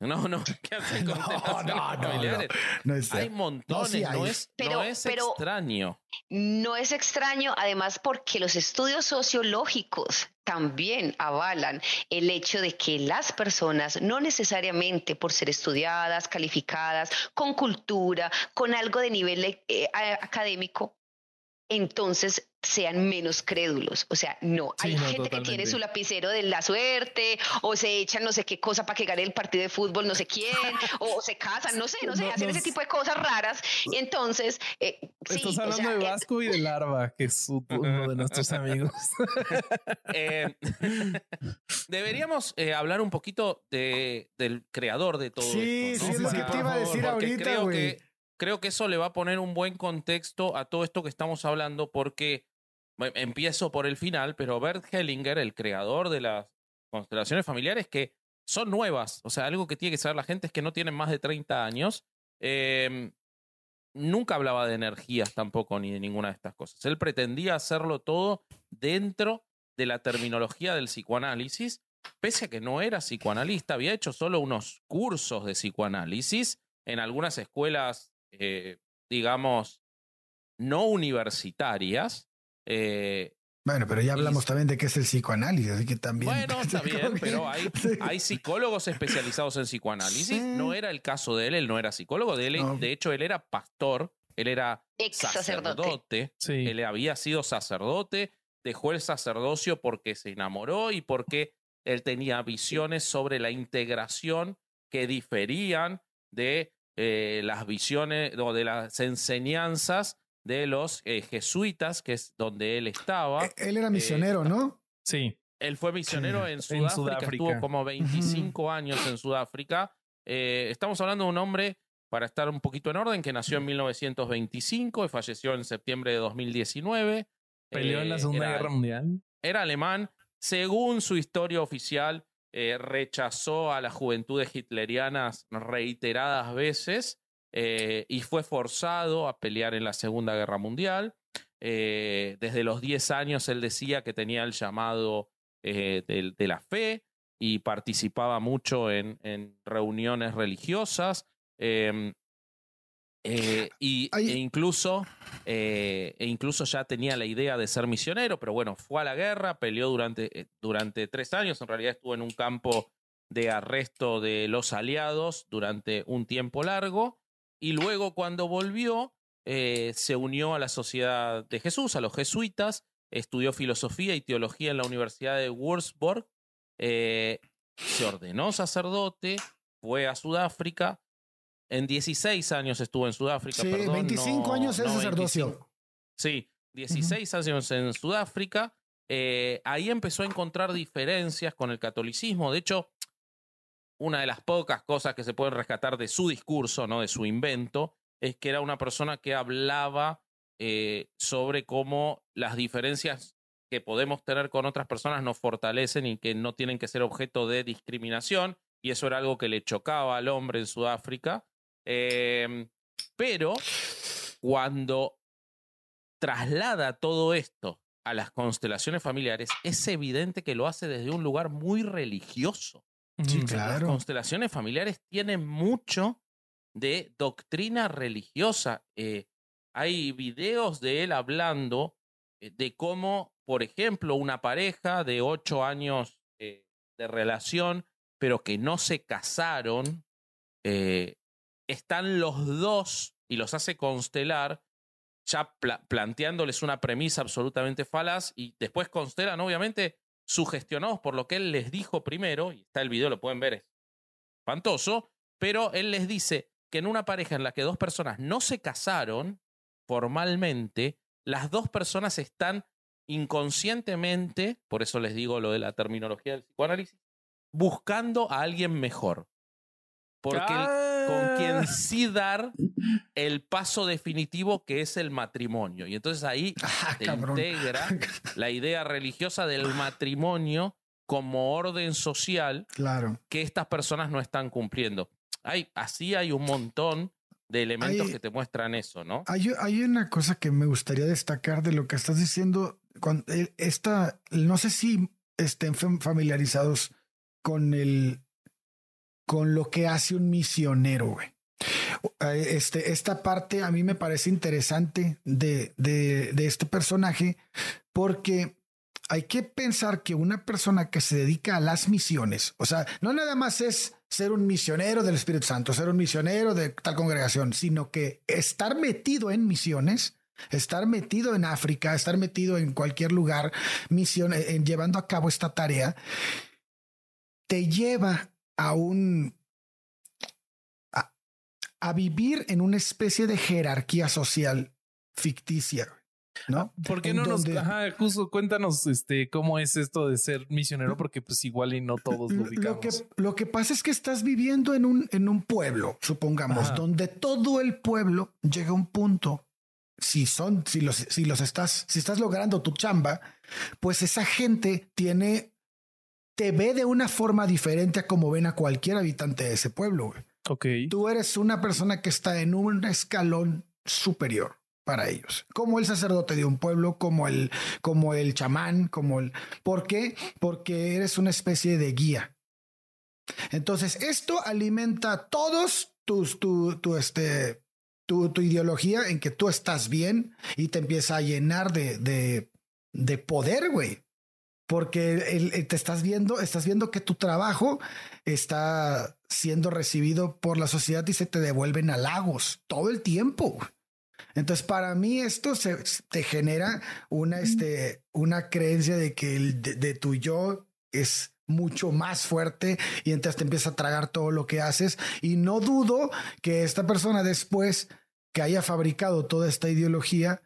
No, no, que hacen No, constelaciones no, no, familiares. No es Hay montones, sí no, es, Pero- no es pero- extraño. No es extraño, además, porque los estudios sociológicos también avalan el hecho de que las personas, no necesariamente por ser estudiadas, calificadas, con cultura, con algo de nivel eh, académico, entonces sean menos crédulos. O sea, no. Sí, Hay no, gente que tiene su lapicero de la suerte, o se echan no sé qué cosa para que gane el partido de fútbol, no sé quién, o se casan, no sé, no sé, No, hacen no ese tipo de cosas raras. Y entonces, eh, sí, Estás o hablando sea, de eh, Vasco y de Larva, que es su- uno de nuestros amigos. Eh, deberíamos eh, hablar un poquito de, del creador de todo Sí, esto. sí, es lo que te iba a decir ahorita, creo güey. Creo que eso le va a poner un buen contexto a todo esto que estamos hablando, porque empiezo por el final, pero Bert Hellinger, el creador de las constelaciones familiares, que son nuevas, o sea, algo que tiene que saber la gente es que no tienen más de 30 años. eh, nunca hablaba de energías tampoco ni de ninguna de estas cosas. Él pretendía hacerlo todo dentro de la terminología del psicoanálisis, pese a que no era psicoanalista, había hecho solo unos cursos de psicoanálisis en algunas escuelas, eh, digamos, no universitarias. eh, Bueno, pero ya hablamos Y- también de qué es el psicoanálisis, así que también. bueno, está bien, pero hay, Sí. hay psicólogos especializados en psicoanálisis. Sí. No era el caso de él, él no era psicólogo, de, él, No. de hecho él era pastor, él era ex sacerdote. sacerdote. Sí. Él había sido sacerdote, dejó el sacerdocio porque se enamoró y porque él tenía visiones sobre la integración que diferían de eh, las visiones o de las enseñanzas de los eh, jesuitas, que es donde él estaba. Eh, Él era misionero, ¿no? Sí. Él fue misionero en, en Sudáfrica, Sudáfrica. estuvo como 25 años en Sudáfrica. Eh, estamos hablando de un hombre, para estar un poquito en orden, que nació en 1925 y falleció en septiembre de 2019. Peleó en la Eh, Segunda era- Guerra Mundial. era alemán. Según su historia oficial, eh, rechazó a las juventudes hitlerianas reiteradas veces eh, y fue forzado a pelear en la Segunda Guerra Mundial. Eh, desde los 10 años él decía que tenía el llamado de, la fe y participaba mucho en, reuniones religiosas. eh, eh, y, Ay. e incluso eh, e incluso ya tenía la idea de ser misionero, pero bueno, fue a la guerra, peleó durante, eh, durante tres años, en realidad estuvo en un campo de arresto de los aliados durante un tiempo largo, y luego cuando volvió, se unió a la Sociedad de Jesús, a los jesuitas, estudió filosofía y teología en la Universidad de Würzburg, se ordenó sacerdote, fue a Sudáfrica, en 16 años estuvo en Sudáfrica, Sí, perdón. 25 no- años es no sacerdocio. 25. Sí, 16 años en Sudáfrica. Eh, ahí empezó a encontrar diferencias con el catolicismo. De hecho, una de las pocas cosas que se pueden rescatar de su discurso, no de su invento, es que era una persona que hablaba eh, sobre cómo las diferencias que podemos tener con otras personas nos fortalecen y que no tienen que ser objeto de discriminación. Y eso era algo que le chocaba al hombre en Sudáfrica. Eh, pero cuando traslada todo esto a las constelaciones familiares, es evidente que lo hace desde un lugar muy religioso. Sí, claro. Las constelaciones familiares tienen mucho de doctrina religiosa. Eh, hay videos de él hablando eh, de cómo, por ejemplo, una pareja de ocho años eh, de relación, pero que no se casaron, eh, están los dos y los hace constelar, ya pla- planteándoles una premisa absolutamente falaz y después constelan, obviamente, sugestionados por lo que él les dijo primero, y está el video, lo pueden ver, es espantoso, pero él les dice que en una pareja en la que dos personas no se casaron formalmente, las dos personas están inconscientemente, por eso les digo lo de la terminología del psicoanálisis, buscando a alguien mejor. Porque con quien Ah. sí dar el paso definitivo que es el matrimonio. Y entonces ahí Ah, te cabrón. integra la idea religiosa del matrimonio como orden social Claro. que estas personas no están cumpliendo. Hay, así hay un montón de elementos Hay- que te muestran eso, ¿no? Hay, hay una cosa que me gustaría destacar de lo que estás diciendo. Cuando, eh, esta, no sé si estén fam- familiarizados con el con lo que hace un misionero, güey. Eh, Este, esta parte a mí me parece interesante de, de, este personaje porque hay que pensar que una persona que se dedica a las misiones, o sea, no nada más es ser un misionero del Espíritu Santo, ser un misionero de tal congregación, sino que estar metido en misiones, estar metido en África, estar metido en cualquier lugar, misión, eh, en llevando a cabo esta tarea, te lleva a un a, a vivir en una especie de jerarquía social ficticia, ¿no? ¿Por qué no nos, donde- ajá, justo cuéntanos este cómo es esto de ser misionero? Porque pues igual y no todos lo Lo, ubicamos. lo que, lo que pasa es que estás viviendo en un, en un pueblo, supongamos, Ajá. donde todo el pueblo llega a un punto. Si son, si los, si los estás, si estás logrando tu chamba, pues esa gente tiene, te ve de una forma diferente a como ven a cualquier habitante de ese pueblo. güey. Ok. Tú eres una persona que está en un escalón superior para ellos, como el sacerdote de un pueblo, como el, como el chamán, como el. ¿Por qué? Porque eres una especie de guía. Entonces, esto alimenta todos tus, tu, tu, este, tu, tu ideología en que tú estás bien y te empieza a llenar de, de, de poder, güey. Porque el- te estás viendo, estás viendo que tu trabajo está siendo recibido por la sociedad y se te devuelven halagos todo el tiempo. Entonces, para mí esto se, te genera una, este, una creencia de que el de, de tu yo es mucho más fuerte y entonces te empieza a tragar todo lo que haces. Y no dudo que esta persona después que haya fabricado toda esta ideología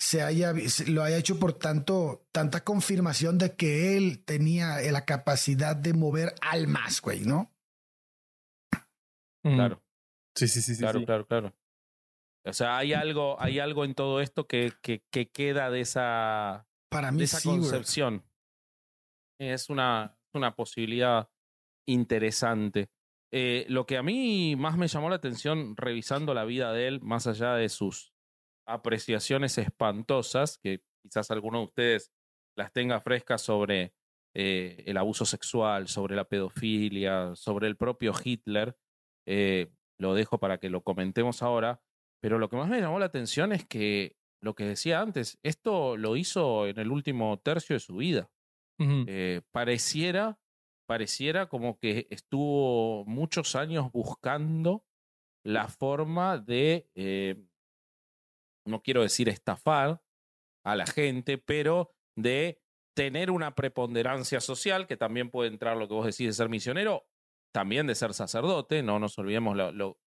se haya se- lo haya hecho por tanto tanta confirmación de que él tenía la capacidad de mover almas, güey, ¿no? Mm. Claro, Sí, sí, sí, sí. claro, sí. claro, claro. O sea, hay algo, hay algo en todo esto que, que, que queda de esa, Para de mí esa sí, güey. concepción. Es una, una posibilidad interesante. Eh, lo que a mí más me llamó la atención revisando la vida de él, más allá de sus apreciaciones espantosas, que quizás alguno de ustedes las tenga frescas sobre eh, el abuso sexual, sobre la pedofilia, sobre el propio Hitler, eh, lo dejo para que lo comentemos ahora, pero lo que más me llamó la atención es que lo que decía antes, esto lo hizo en el último tercio de su vida. Eh, pareciera, pareciera como que estuvo muchos años buscando la forma de, eh, no quiero decir estafar a la gente, pero de tener una preponderancia social, que también puede entrar lo que vos decís de ser misionero, también de ser sacerdote, no nos olvidemos lo, lo-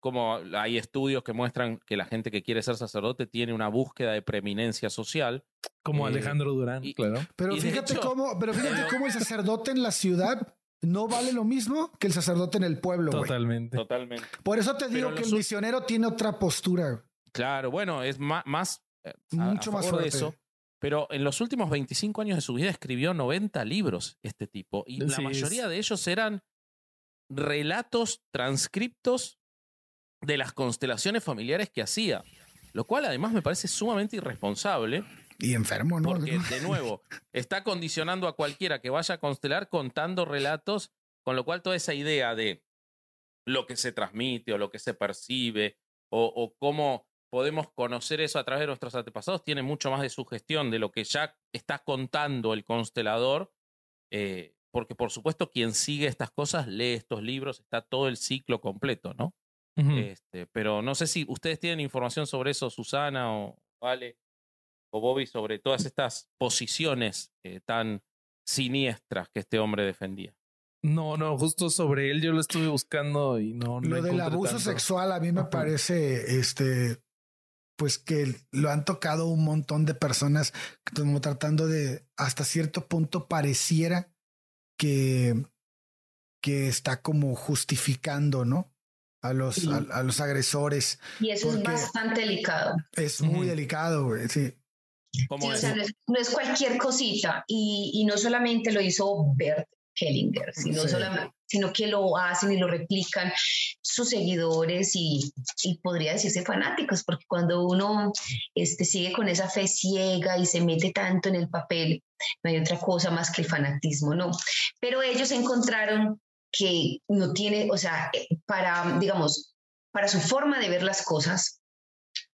como hay estudios que muestran que la gente que quiere ser sacerdote tiene una búsqueda de preeminencia social. Como eh, Alejandro Durán, y- claro. Pero Y fíjate hecho- cómo, pero fíjate cómo el sacerdote en la ciudad no vale lo mismo que el sacerdote en el pueblo, güey. Totalmente. Totalmente. Por eso te digo Pero que el misionero tiene otra postura. Claro, bueno, es ma- más, eh, a- a Mucho más favor de fuerte. eso. Pero en los últimos 25 años de su vida escribió 90 libros este tipo. Y la mayoría es- de ellos eran relatos transcriptos de las constelaciones familiares que hacía. Lo cual además me parece sumamente irresponsable. Y enfermo, ¿no? Porque, de nuevo, está condicionando a cualquiera que vaya a constelar contando relatos, con lo cual toda esa idea de lo que se transmite o lo que se percibe o, o cómo podemos conocer eso a través de nuestros antepasados tiene mucho más de sugestión de lo que ya está contando el constelador. eh, porque, por supuesto, quien sigue estas cosas lee estos libros, está todo el ciclo completo, ¿no? Este, pero no sé si ustedes tienen información sobre eso, Susana o Vale o Bobby, sobre todas estas posiciones eh, tan siniestras que este hombre defendía. No, no, justo sobre él yo lo estuve buscando y no. no Lo del abuso tanto. sexual a mí me Ajá. parece este pues que lo han tocado un montón de personas como tratando de hasta cierto punto pareciera que que está como justificando, ¿no? A los, a, los agresores. Y eso es bastante delicado. Es muy delicado, güey, sí. o sea, no, es, cualquier cosita. Y, y, no solamente lo hizo Bert Hellinger, sino, solamente, sino que lo hacen y lo replican sus seguidores y, y, podría decirse fanáticos, porque cuando uno este, sigue con esa fe ciega y se mete tanto en el papel, no hay otra cosa más que el fanatismo, ¿no? Pero ellos encontraron que no tiene, o sea, eh, para, digamos, para su forma de ver las cosas,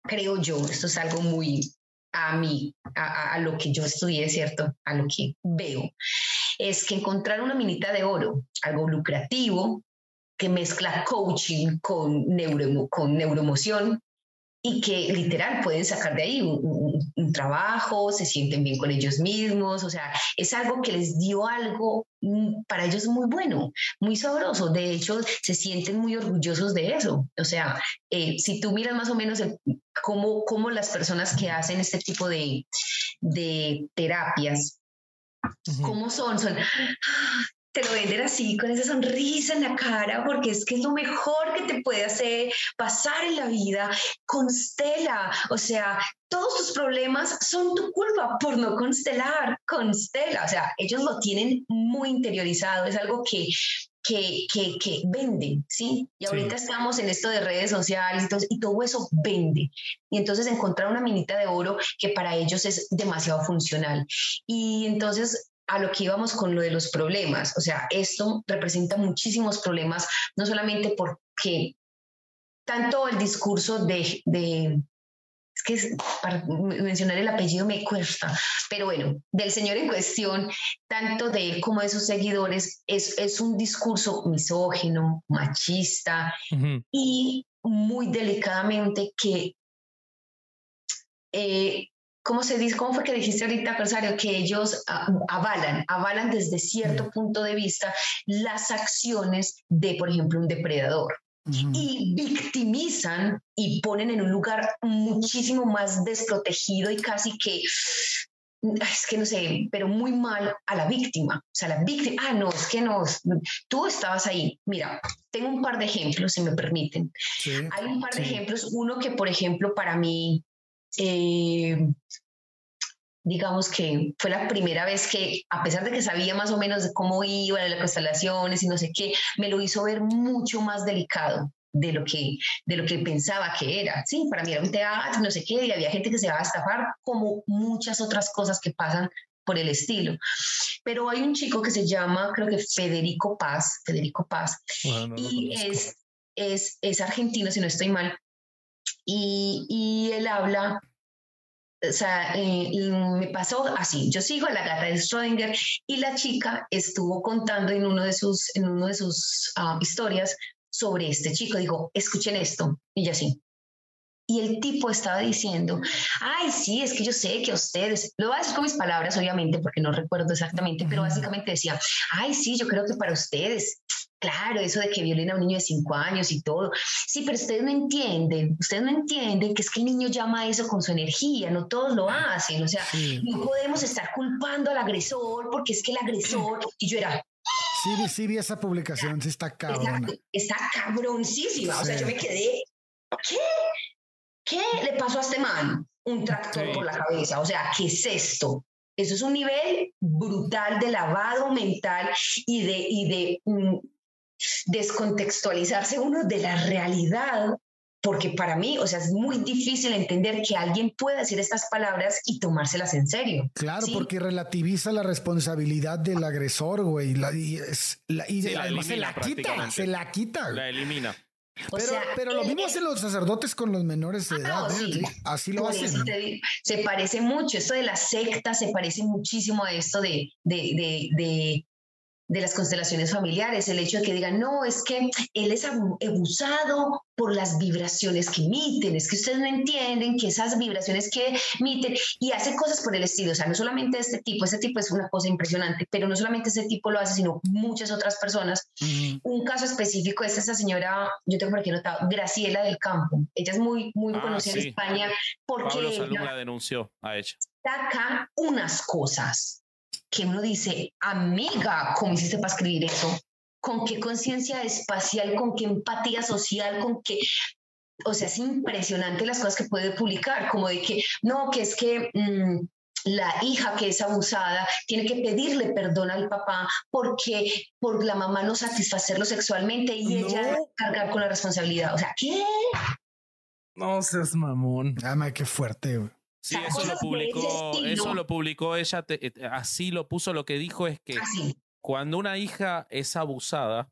creo yo, esto es algo muy a mí, a, lo que yo estudié, ¿cierto? A lo que veo, es que encontrar una minita de oro, algo lucrativo, que mezcla coaching con, neuro, con neuroemoción, y que literal pueden sacar de ahí un, trabajo, se sienten bien con ellos mismos, o sea, es algo que les dio algo mm, para ellos muy bueno, muy sabroso, de hecho se sienten muy orgullosos de eso, o sea, eh, si tú miras más o menos cómo, cómo, las personas que hacen este tipo de terapias, ¿Cómo son? Son, te lo venden así, con esa sonrisa en la cara, porque es que es lo mejor que te puede hacer pasar en la vida. Constela, o sea, todos tus problemas son tu culpa por no constelar, constela, o sea, ellos lo tienen muy interiorizado, es algo que que, que, que venden, ¿sí? Y ahorita estamos en esto de redes sociales y todo, y todo, eso vende. Y entonces encontrar una minita de oro que para ellos es demasiado funcional. Y entonces a lo que íbamos con lo de los problemas. O sea, esto representa muchísimos problemas, no solamente porque tanto el discurso de, de es que para mencionar el apellido me cuesta, pero bueno, del señor en cuestión, tanto de él como de sus seguidores, es, es un discurso misógino, machista y muy delicadamente que eh, ¿cómo se dice? ¿Cómo fue que dijiste ahorita, Rosario? Que ellos avalan, avalan desde cierto punto de vista las acciones de, por ejemplo, un depredador. Y victimizan y ponen en un lugar muchísimo más desprotegido y casi que es que no sé, pero muy mal a la víctima. O sea, la víctima, ah, no, es que no, tú estabas ahí. Mira, tengo un par de ejemplos, si me permiten. Hay un par de ejemplos. Uno que, por ejemplo, para mí eh, digamos que fue la primera vez que, a pesar de que sabía más o menos de cómo iban las constelaciones y no sé qué, me lo hizo ver mucho más delicado de lo que de lo que pensaba que era. Sí, para mí era un teatro, no sé qué, y había gente que se va a estafar, como muchas otras cosas que pasan por el estilo. Pero hay un chico que se llama, creo que Federico Paz, Federico Paz, y es, es, es argentino, si no estoy mal, y, y él habla o sea, eh, me pasó así. Yo sigo a la gata de Schrödinger y la chica estuvo contando en uno de sus, en uno de sus ah, historias sobre este chico. Dijo, escuchen esto. Y yo así. Y el tipo estaba diciendo, ay, sí, es que yo sé que a ustedes, lo voy a decir con mis palabras, obviamente, porque no recuerdo exactamente, pero básicamente decía, ay, sí, yo creo que para ustedes Claro, eso de que violen a un niño de cinco años y todo. Sí, pero ustedes no entienden, ustedes no entienden que es que el niño llama a eso con su energía, no todos lo hacen. O sea, no podemos estar culpando al agresor porque es que el agresor, y yo era... Sí, sí, vi esa publicación, sí está cabrón. Está, cabroncísima. O sea, yo me quedé, ¿qué? ¿Qué le pasó a este man? Un tractor por la cabeza. O sea, ¿qué es esto? Eso es un nivel brutal de lavado mental y de, y de mm, descontextualizarse uno de la realidad, porque para mí, o sea, es muy difícil entender que alguien pueda decir estas palabras y tomárselas en serio. Claro, porque relativiza la responsabilidad del agresor, güey, y, es, y se la quita, se la quita. La elimina. Pero, pero lo mismo hacen los sacerdotes con los menores de ah, edad. ¿eh? Así lo hacen. se parece mucho. Esto de la secta se parece muchísimo a esto de, de, de, de las constelaciones familiares, el hecho de que digan, no, es que él es abusado por las vibraciones que emiten, es que ustedes no entienden que esas vibraciones que emiten y hace cosas por el estilo, o sea, no solamente este tipo, este tipo es una cosa impresionante, pero no solamente este tipo lo hace, sino muchas otras personas. Un caso específico es esa señora, yo tengo por aquí notado, Graciela del Campo, ella es muy, muy ah, conocida en España porque... Pablo la denunció a ella. Saca unas cosas que uno dice, amiga, ¿cómo hiciste para escribir eso? ¿Con qué conciencia espacial, con qué empatía social, con qué... O sea, es impresionante las cosas que puede publicar, como de que, no, que es que... Mm, la hija que es abusada tiene que pedirle perdón al papá porque por la mamá no satisfacerlo sexualmente y ella cargar con la responsabilidad. O sea, ¿qué? No seas mamón. Dame, qué fuerte. Güey. Sí, eso lo publicó, eso lo publicó ella, eh, así lo puso, lo que dijo es que cuando una hija es abusada,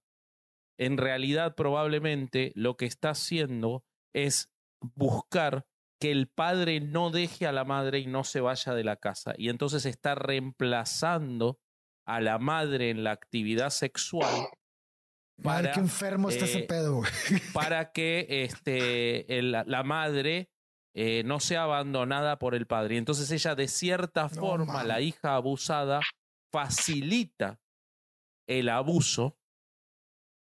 en realidad probablemente lo que está haciendo es buscar que el padre no deje a la madre y no se vaya de la casa. Y entonces está reemplazando a la madre en la actividad sexual. Para, qué enfermo está ese eh, pedo. Para que este, la madre eh, no sea abandonada por el padre. Y entonces ella, de cierta forma, la hija abusada, facilita el abuso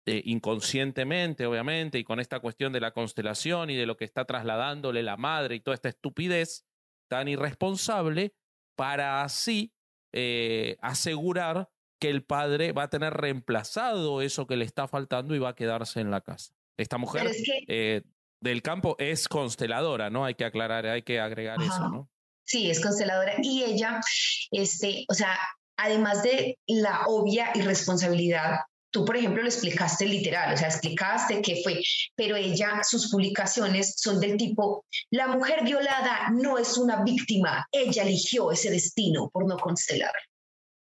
eh, inconscientemente, obviamente, y con esta cuestión de la constelación y de lo que está trasladándole la madre y toda esta estupidez tan irresponsable, para así eh, asegurar que el padre va a tener reemplazado eso que le está faltando y va a quedarse en la casa. Esta mujer del campo es consteladora, ¿no? Hay que aclarar, hay que agregar eso, ¿no? Sí, es consteladora y ella, este, o sea, además de la obvia irresponsabilidad, tú, por ejemplo, lo explicaste literal, o sea, explicaste qué fue, pero ella, sus publicaciones son del tipo, la mujer violada no es una víctima, ella eligió ese destino por no constelar.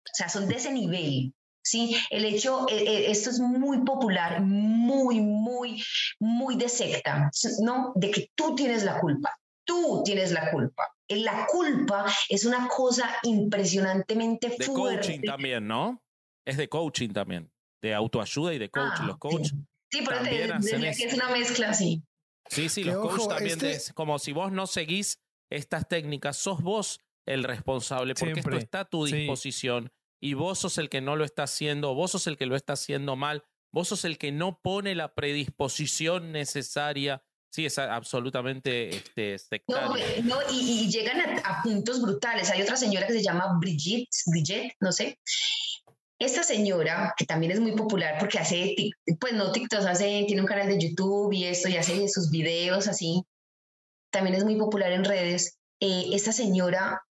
O sea, son de ese nivel. ¿Sí? El hecho, eh, eh, esto es muy popular, muy, muy, muy de secta, ¿no? De que tú tienes la culpa, tú tienes la culpa. La culpa es una cosa impresionantemente fuerte. De coaching también, ¿no? Es de coaching también, de autoayuda y de coaching. Ah, los coaches. Sí, pero te, que es una mezcla así. Sí, sí, los coaches también, este como si vos no seguís estas técnicas, sos vos el responsable, porque esto está a tu disposición y vos sos el que no lo está haciendo, vos sos el que lo está haciendo mal, vos sos el que no pone la predisposición necesaria. Sí, es absolutamente este, sectario. No, y, llegan a, puntos brutales. Hay otra señora que se llama Brigitte, Brigitte, no sé. Esta señora, que también es muy popular porque hace, pues no TikTok, hace, tiene un canal de YouTube y esto, y hace sus videos así. También es muy popular en redes. Eh, esta señora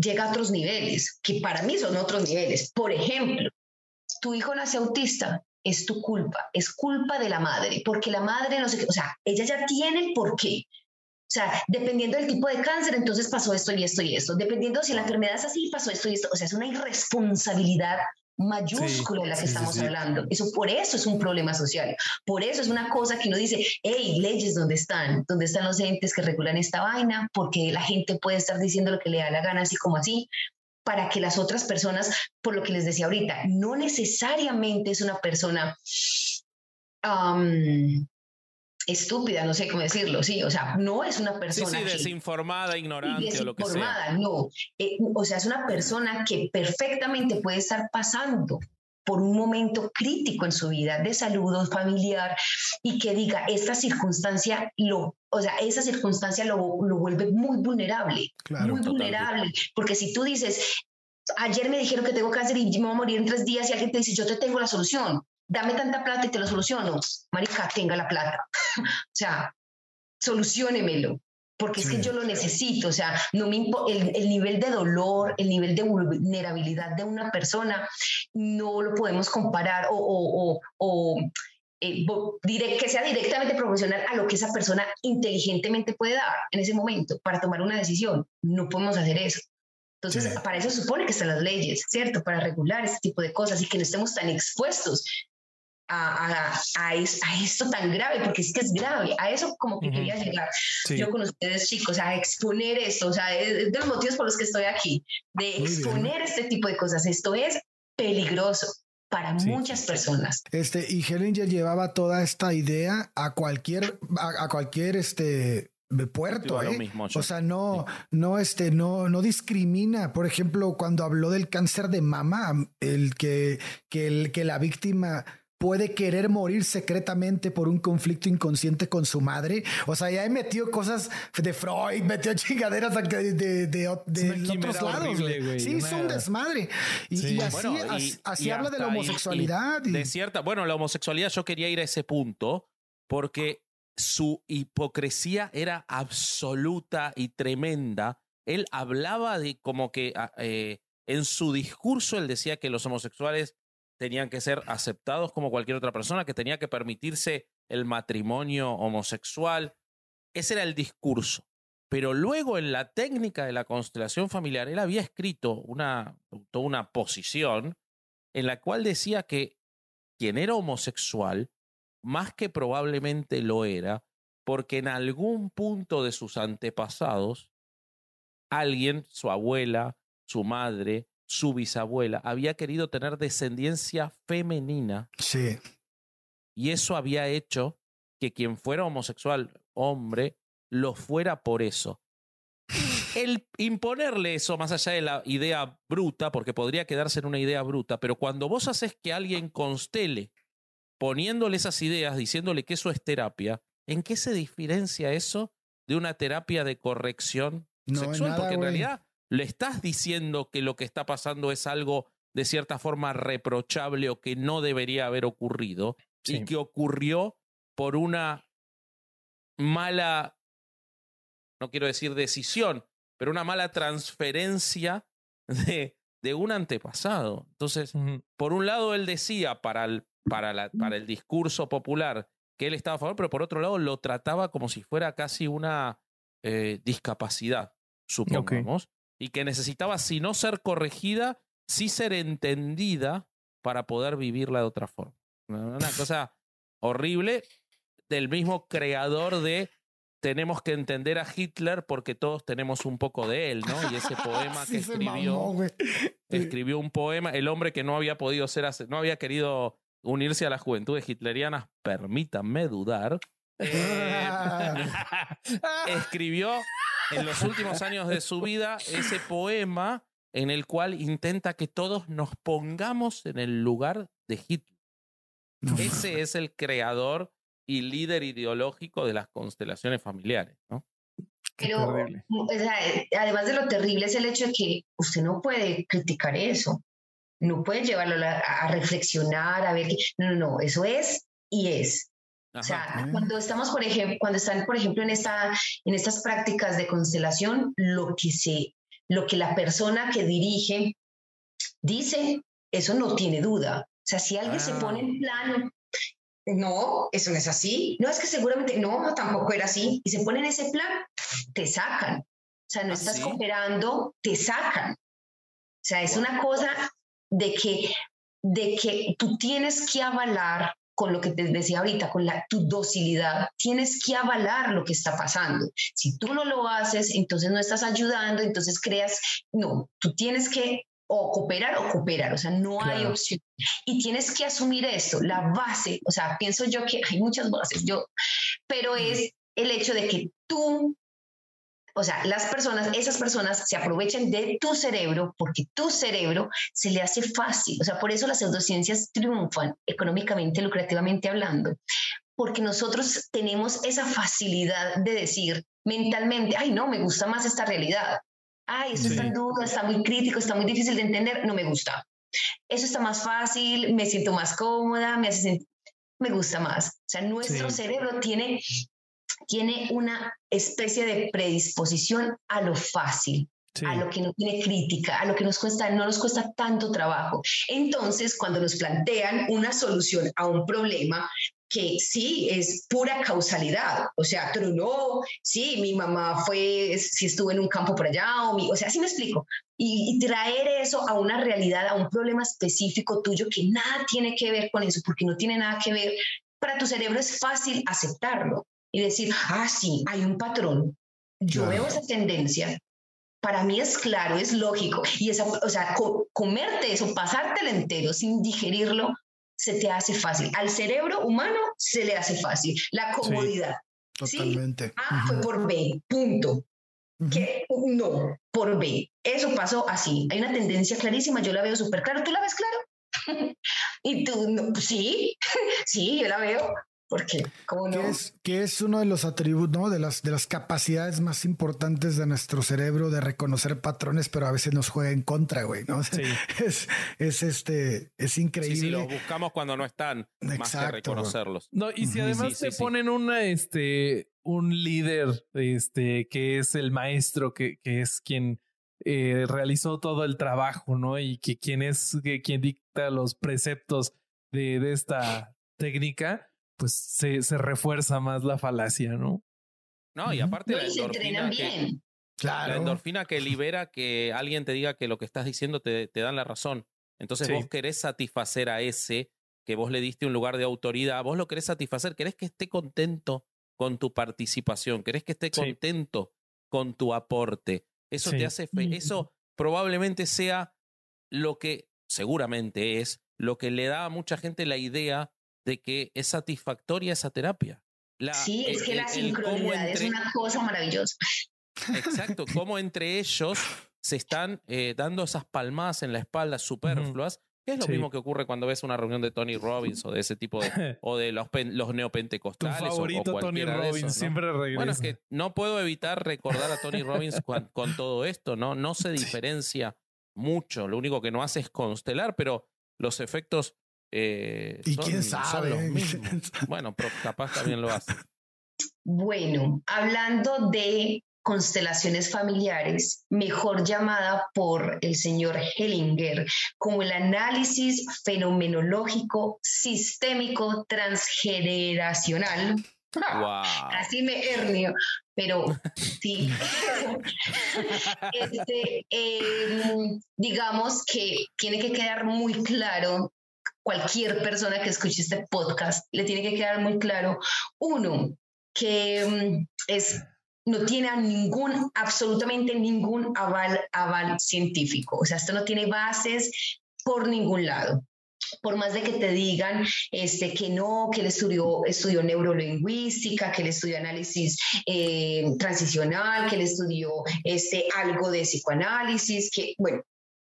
llega a otros niveles, que para mí son otros niveles. Por ejemplo, tu hijo nace autista, es tu culpa, es culpa de la madre, porque la madre no sé qué, o sea, ella ya tiene el por qué. O sea, dependiendo del tipo de cáncer, entonces pasó esto y esto y esto. Dependiendo si la enfermedad es así, pasó esto y esto. O sea, es una irresponsabilidad mayúscula de la que estamos hablando. Eso por eso es un problema social. Por eso es una cosa que uno dice, hey, leyes, ¿dónde están? ¿Dónde están los entes que regulan esta vaina? Porque la gente puede estar diciendo lo que le da la gana, así como así para que las otras personas, por lo que les decía ahorita, no necesariamente es una persona estúpida, no sé cómo decirlo, sí, o sea, no es una persona. Sí, sí, desinformada, ignorante o lo que sea. No, eh, o sea, es una persona que perfectamente puede estar pasando por un momento crítico en su vida de salud familiar y que diga, esta circunstancia lo, o sea, esa circunstancia lo, lo vuelve muy vulnerable, muy vulnerable, porque si tú dices, ayer me dijeron que tengo cáncer y me voy a morir en tres días y alguien te dice, yo te tengo la solución, dame tanta plata y te lo soluciono. Marica, tenga la plata. o sea, solucionemelo, porque es que yo lo necesito. O sea, no me el, el, nivel de dolor, el nivel de vulnerabilidad de una persona, no lo podemos comparar o, o, o, eh, que sea directamente proporcional a lo que esa persona inteligentemente puede dar en ese momento para tomar una decisión. No podemos hacer eso. Entonces, para eso supone que están las leyes, ¿cierto? Para regular este tipo de cosas y que no estemos tan expuestos a, a, esto tan grave, porque es que es grave, a eso como que quería llegar yo con ustedes chicos, a exponer esto, o sea, es de los motivos por los que estoy aquí, de exponer este tipo de cosas, esto es peligroso, para muchas personas. Este, y Hellinger llevaba toda esta idea a cualquier, a, cualquier este puerto, ¿eh? o sea, no, no, este, no, no discrimina. Por ejemplo, cuando habló del cáncer de mama, el que, que, el, que la víctima puede querer morir secretamente por un conflicto inconsciente con su madre. O sea, ya he metido cosas de Freud, metió chingaderas de, de, de, otros lados. sí, es un desmadre. Y, así, habla de la homosexualidad. de cierta, bueno, la homosexualidad yo quería ir a ese punto porque su hipocresía era absoluta y tremenda. Él hablaba de como que ah, eh, en su discurso él decía que los homosexuales tenían que ser aceptados como cualquier otra persona, que tenía que permitirse el matrimonio homosexual. Ese era el discurso. Pero luego en la técnica de la constelación familiar, él había escrito una, toda una posición en la cual decía que quien era homosexual, más que probablemente lo era, porque en algún punto de sus antepasados, alguien, su abuela, su madre, su bisabuela había querido tener descendencia femenina. Sí. Y eso había hecho que quien fuera homosexual, hombre, lo fuera por eso. El imponerle eso más allá de la idea bruta, porque podría quedarse en una idea bruta, pero cuando vos haces que alguien constele poniéndole esas ideas, diciéndole que eso es terapia, ¿en qué se diferencia eso de una terapia de corrección sexual? porque en realidad le estás diciendo que lo que está pasando es algo de cierta forma reprochable o que no debería haber ocurrido y que ocurrió por una mala, no quiero decir decisión, pero una mala transferencia de, de un antepasado. Entonces, por un lado, él decía para el, para, la, para el discurso popular que él estaba a favor, pero por otro lado lo trataba como si fuera casi una eh, discapacidad, supongamos y que necesitaba, si no ser corregida, sí ser entendida para poder vivirla de otra forma. Una cosa horrible del mismo creador de tenemos que entender a Hitler porque todos tenemos un poco de él, ¿no? Y ese poema que escribió, escribió un poema, el hombre que no había podido ser, no había querido unirse a las juventudes hitlerianas, permítanme dudar, eh, escribió en los últimos años de su vida ese poema en el cual intenta que todos nos pongamos en el lugar de Hitler. Ese es el creador y líder ideológico de las constelaciones familiares, ¿no? Pero, además de lo terrible es el hecho de que usted no puede criticar eso, no puede llevarlo a, a reflexionar, a ver que, no, no, no, eso es y es. O sea, cuando estamos, por ejemplo, cuando están, por ejemplo, en, esta, en estas prácticas de constelación, lo que, se, lo que la persona que dirige dice, eso no tiene duda. O sea, si alguien se pone en ah. plan, no, eso no es así, no es que seguramente, no, tampoco era así, y se pone en ese plan, te sacan. O sea, no ¿Ah, estás cooperando, te sacan. O sea, es una cosa de que, de que tú tienes que avalar con lo que te decía ahorita, con la, tu docilidad, tienes que avalar lo que está pasando. Si tú no lo haces, entonces no estás ayudando, entonces creas, no, tú tienes que o cooperar o cooperar, o sea, no hay opción. Y tienes que asumir esto, la base, o sea, pienso yo que hay muchas bases, yo, pero es el hecho de que tú o sea, las personas, esas personas se aprovechan de tu cerebro porque tu cerebro se le hace fácil. O sea, por eso las pseudociencias triunfan económicamente, lucrativamente hablando, porque nosotros tenemos esa facilidad de decir mentalmente, ay, no, me gusta más esta realidad. Ay, eso está en duda, está muy crítico, está muy difícil de entender, no me gusta. Eso está más fácil, me siento más cómoda, me hace sentir, me gusta más. O sea, nuestro cerebro tiene tiene una especie de predisposición a lo fácil. a lo que no tiene crítica, a lo que nos cuesta, no nos cuesta tanto trabajo. Entonces, cuando nos plantean una solución a un problema, que sí es pura causalidad, o sea, pero no, sí, mi mamá fue, si estuvo en un campo por allá, o, mi, o sea, así me explico. Y, y, traer eso a una realidad, a un problema específico tuyo que nada tiene que ver con eso, porque no tiene nada que ver, para tu cerebro es fácil aceptarlo y decir, ah, sí, hay un patrón. Yo veo esa tendencia, para mí es claro, es lógico. Y esa, o sea, comerte eso, pasártelo entero sin digerirlo, se te hace fácil. Al cerebro humano se le hace fácil. La comodidad. totalmente. Ah, fue por B, punto. Que no, por B. Eso pasó así. Hay una tendencia clarísima, yo la veo súper claro. ¿Tú la ves claro? y tú, no, sí, sí, yo la veo. Porque, ¿cómo no? Que es, que es uno de los atributos, ¿no? De las, de las capacidades más importantes de nuestro cerebro de reconocer patrones, pero a veces nos juega en contra, güey, ¿no? Sí. Es, es este, es increíble. Sí, sí, los buscamos cuando no están, Exacto, más que reconocerlos. No, y si además se ponen una, este, un líder, este, que es el maestro, que, que es quien eh, realizó todo el trabajo, ¿no? Y que quien es, que quien dicta los preceptos de, de esta técnica, pues se, se refuerza más la falacia, ¿no? No, y aparte la endorfina que, la endorfina que libera que alguien te diga que lo que estás diciendo te, te dan la razón. Entonces vos querés satisfacer a ese que vos le diste un lugar de autoridad, vos lo querés satisfacer, querés que esté contento con tu participación, querés que esté contento con tu aporte. Eso te hace eso probablemente sea lo que seguramente es lo que le da a mucha gente la idea de que es satisfactoria esa terapia. sí, es que la sincronidad es una cosa maravillosa. Exacto, como entre ellos se están eh, dando esas palmadas en la espalda superfluas, que es lo mismo que ocurre cuando ves una reunión de Tony Robbins o de ese tipo de, o de los, los neopentecostales. Tu favorito Tony Robbins, siempre regresa. Bueno, es que no puedo evitar recordar a Tony Robbins con, con todo esto, ¿no? No se diferencia mucho, lo único que no hace es constelar, pero los efectos eh, y quién sabe. bueno, pero capaz también lo hace. Bueno, hablando de constelaciones familiares, mejor llamada por el señor Hellinger como el análisis fenomenológico sistémico transgeneracional. Así me hernio, pero sí. este, em, digamos que tiene que quedar muy claro cualquier persona que escuche este podcast le tiene que quedar muy claro, uno, que mm, es no tiene ningún, absolutamente ningún aval, aval científico. O sea, esto no tiene bases por ningún lado. Por más de que te digan este, que no, que él estudió, estudió neurolingüística, que él estudió análisis eh, transicional, que él estudió este, algo de psicoanálisis, que, bueno,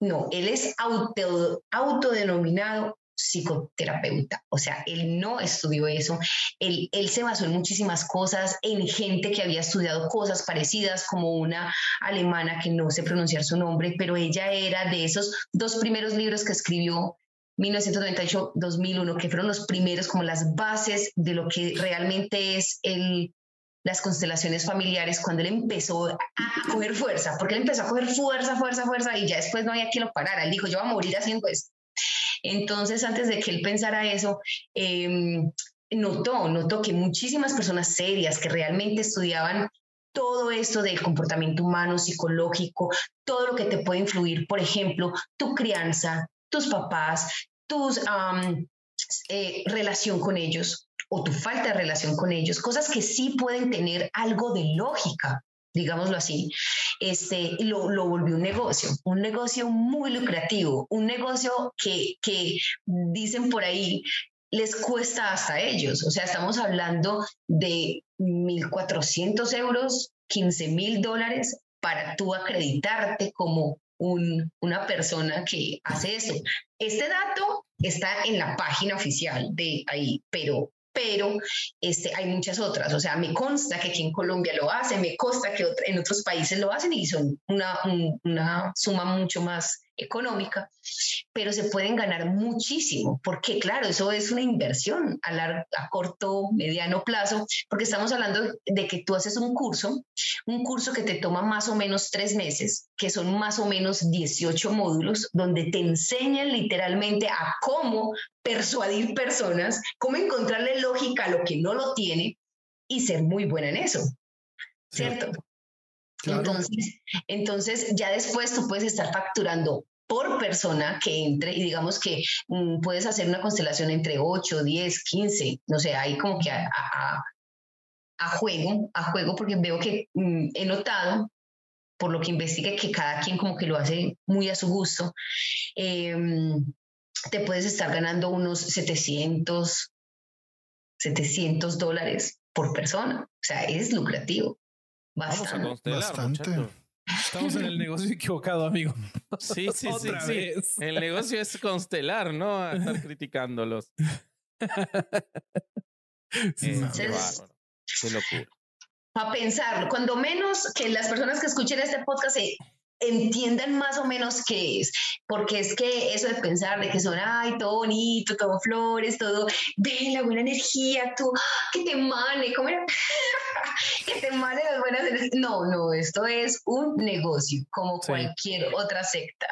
no, él es auto, autodenominado psicoterapeuta. O sea, él no estudió eso. Él, él se basó en muchísimas cosas, en gente que había estudiado cosas parecidas, como una alemana que no sé pronunciar su nombre, pero ella era de esos dos primeros libros que escribió 1998-2001, que fueron los primeros como las bases de lo que realmente es el, las constelaciones familiares cuando él empezó a coger fuerza, porque él empezó a coger fuerza, fuerza, fuerza y ya después no había quien lo parara. Él dijo, yo voy a morir haciendo esto. Entonces, antes de que él pensara eso, em, notó, notó que muchísimas personas serias que realmente estudiaban todo esto del comportamiento humano, psicológico, todo lo que te puede influir, por ejemplo, tu crianza, tus papás, tu eh, relación con ellos o tu falta de relación con ellos, cosas que sí pueden tener algo de lógica digámoslo así, este, lo, lo, volvió un negocio, un negocio muy lucrativo, un negocio que, que dicen por ahí les cuesta hasta ellos. O sea, estamos hablando de 1.400 euros, 15 mil dólares para tú acreditarte como un, una persona que hace eso. Este dato está en la página oficial de ahí, pero pero este, hay muchas otras. O sea, me consta que aquí en Colombia lo hacen, me consta que en otros países lo hacen y son una, una suma mucho más económica, pero se pueden ganar muchísimo, porque claro, eso es una inversión a, largo, a corto, mediano plazo, porque estamos hablando de que tú haces un curso, un curso que te toma más o menos tres meses, que son más o menos 18 módulos, donde te enseñan literalmente a cómo persuadir personas, cómo encontrarle lógica a lo que no lo tiene y ser muy buena en eso. ¿Cierto? Entonces, entonces, ya después tú puedes estar facturando por persona que entre y digamos que mm, puedes hacer una constelación entre 8, 10, 15, no sé, ahí como que a, juego, a juego, porque veo que mm, he notado por lo que investigué, que cada quien como que lo hace muy a su gusto, em, te puedes estar ganando unos 700, 700 dólares por persona. O sea, es lucrativo. Vamos a constelar, Estamos en el negocio equivocado, amigo. Sí, sí, sí, sí. El negocio es constelar, no a estar criticándolos. Sí, qué locura. A pensarlo, cuando menos que las personas que escuchen este podcast se entiendan más o menos qué es, porque es que eso de pensar de que son, ay, todo bonito, todo flores, todo, ve la buena energía, tú, que te mane, ¿cómo era? que te mane las buenas energías. No, no, esto es un negocio, como cualquier otra secta.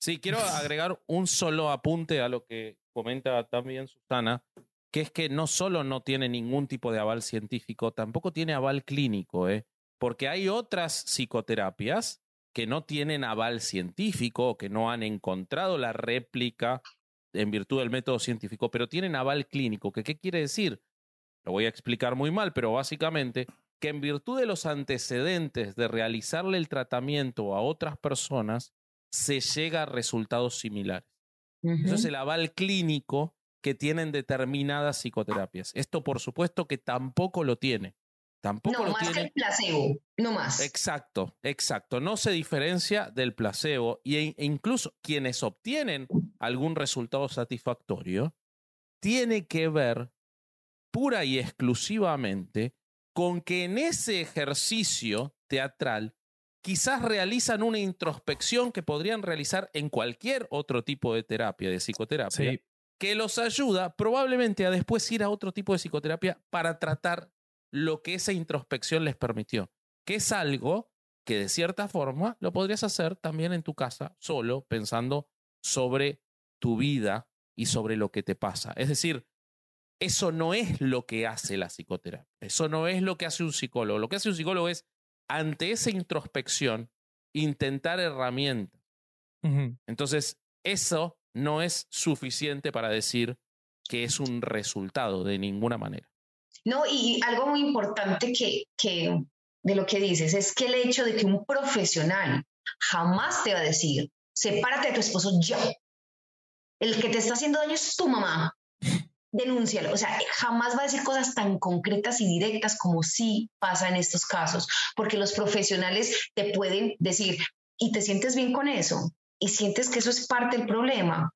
Sí, quiero agregar un solo apunte a lo que comenta también Susana, que es que no solo no tiene ningún tipo de aval científico, tampoco tiene aval clínico, ¿eh? porque hay otras psicoterapias que no tienen aval científico, que no han encontrado la réplica en virtud del método científico, pero tienen aval clínico. ¿Qué quiere decir? Lo voy a explicar muy mal, pero básicamente que en virtud de los antecedentes de realizarle el tratamiento a otras personas, se llega a resultados similares. Eso es el aval clínico que tienen determinadas psicoterapias. Esto, por supuesto, que tampoco lo tiene Tampoco no, más que el placebo, no más. Exacto, exacto. No se diferencia del placebo e incluso quienes obtienen algún resultado satisfactorio tiene que ver pura y exclusivamente con que en ese ejercicio teatral quizás realizan una introspección que podrían realizar en cualquier otro tipo de terapia, de psicoterapia, que los ayuda probablemente a después ir a otro tipo de psicoterapia para tratar lo que esa introspección les permitió, que es algo que de cierta forma lo podrías hacer también en tu casa, solo pensando sobre tu vida y sobre lo que te pasa. Es decir, eso no es lo que hace la psicoterapia, eso no es lo que hace un psicólogo. Lo que hace un psicólogo es, ante esa introspección, intentar herramientas. Entonces, eso no es suficiente para decir que es un resultado de ninguna manera. No, y algo muy importante que, de lo que dices es que el hecho de que un profesional jamás te va a decir, sepárate de tu esposo ya. El que te está haciendo daño es tu mamá. Denúncialo. O sea, jamás va a decir cosas tan concretas y directas como sí pasa en estos casos, porque los profesionales te pueden decir, ¿y te sientes bien con eso? ¿Y sientes que eso es parte del problema?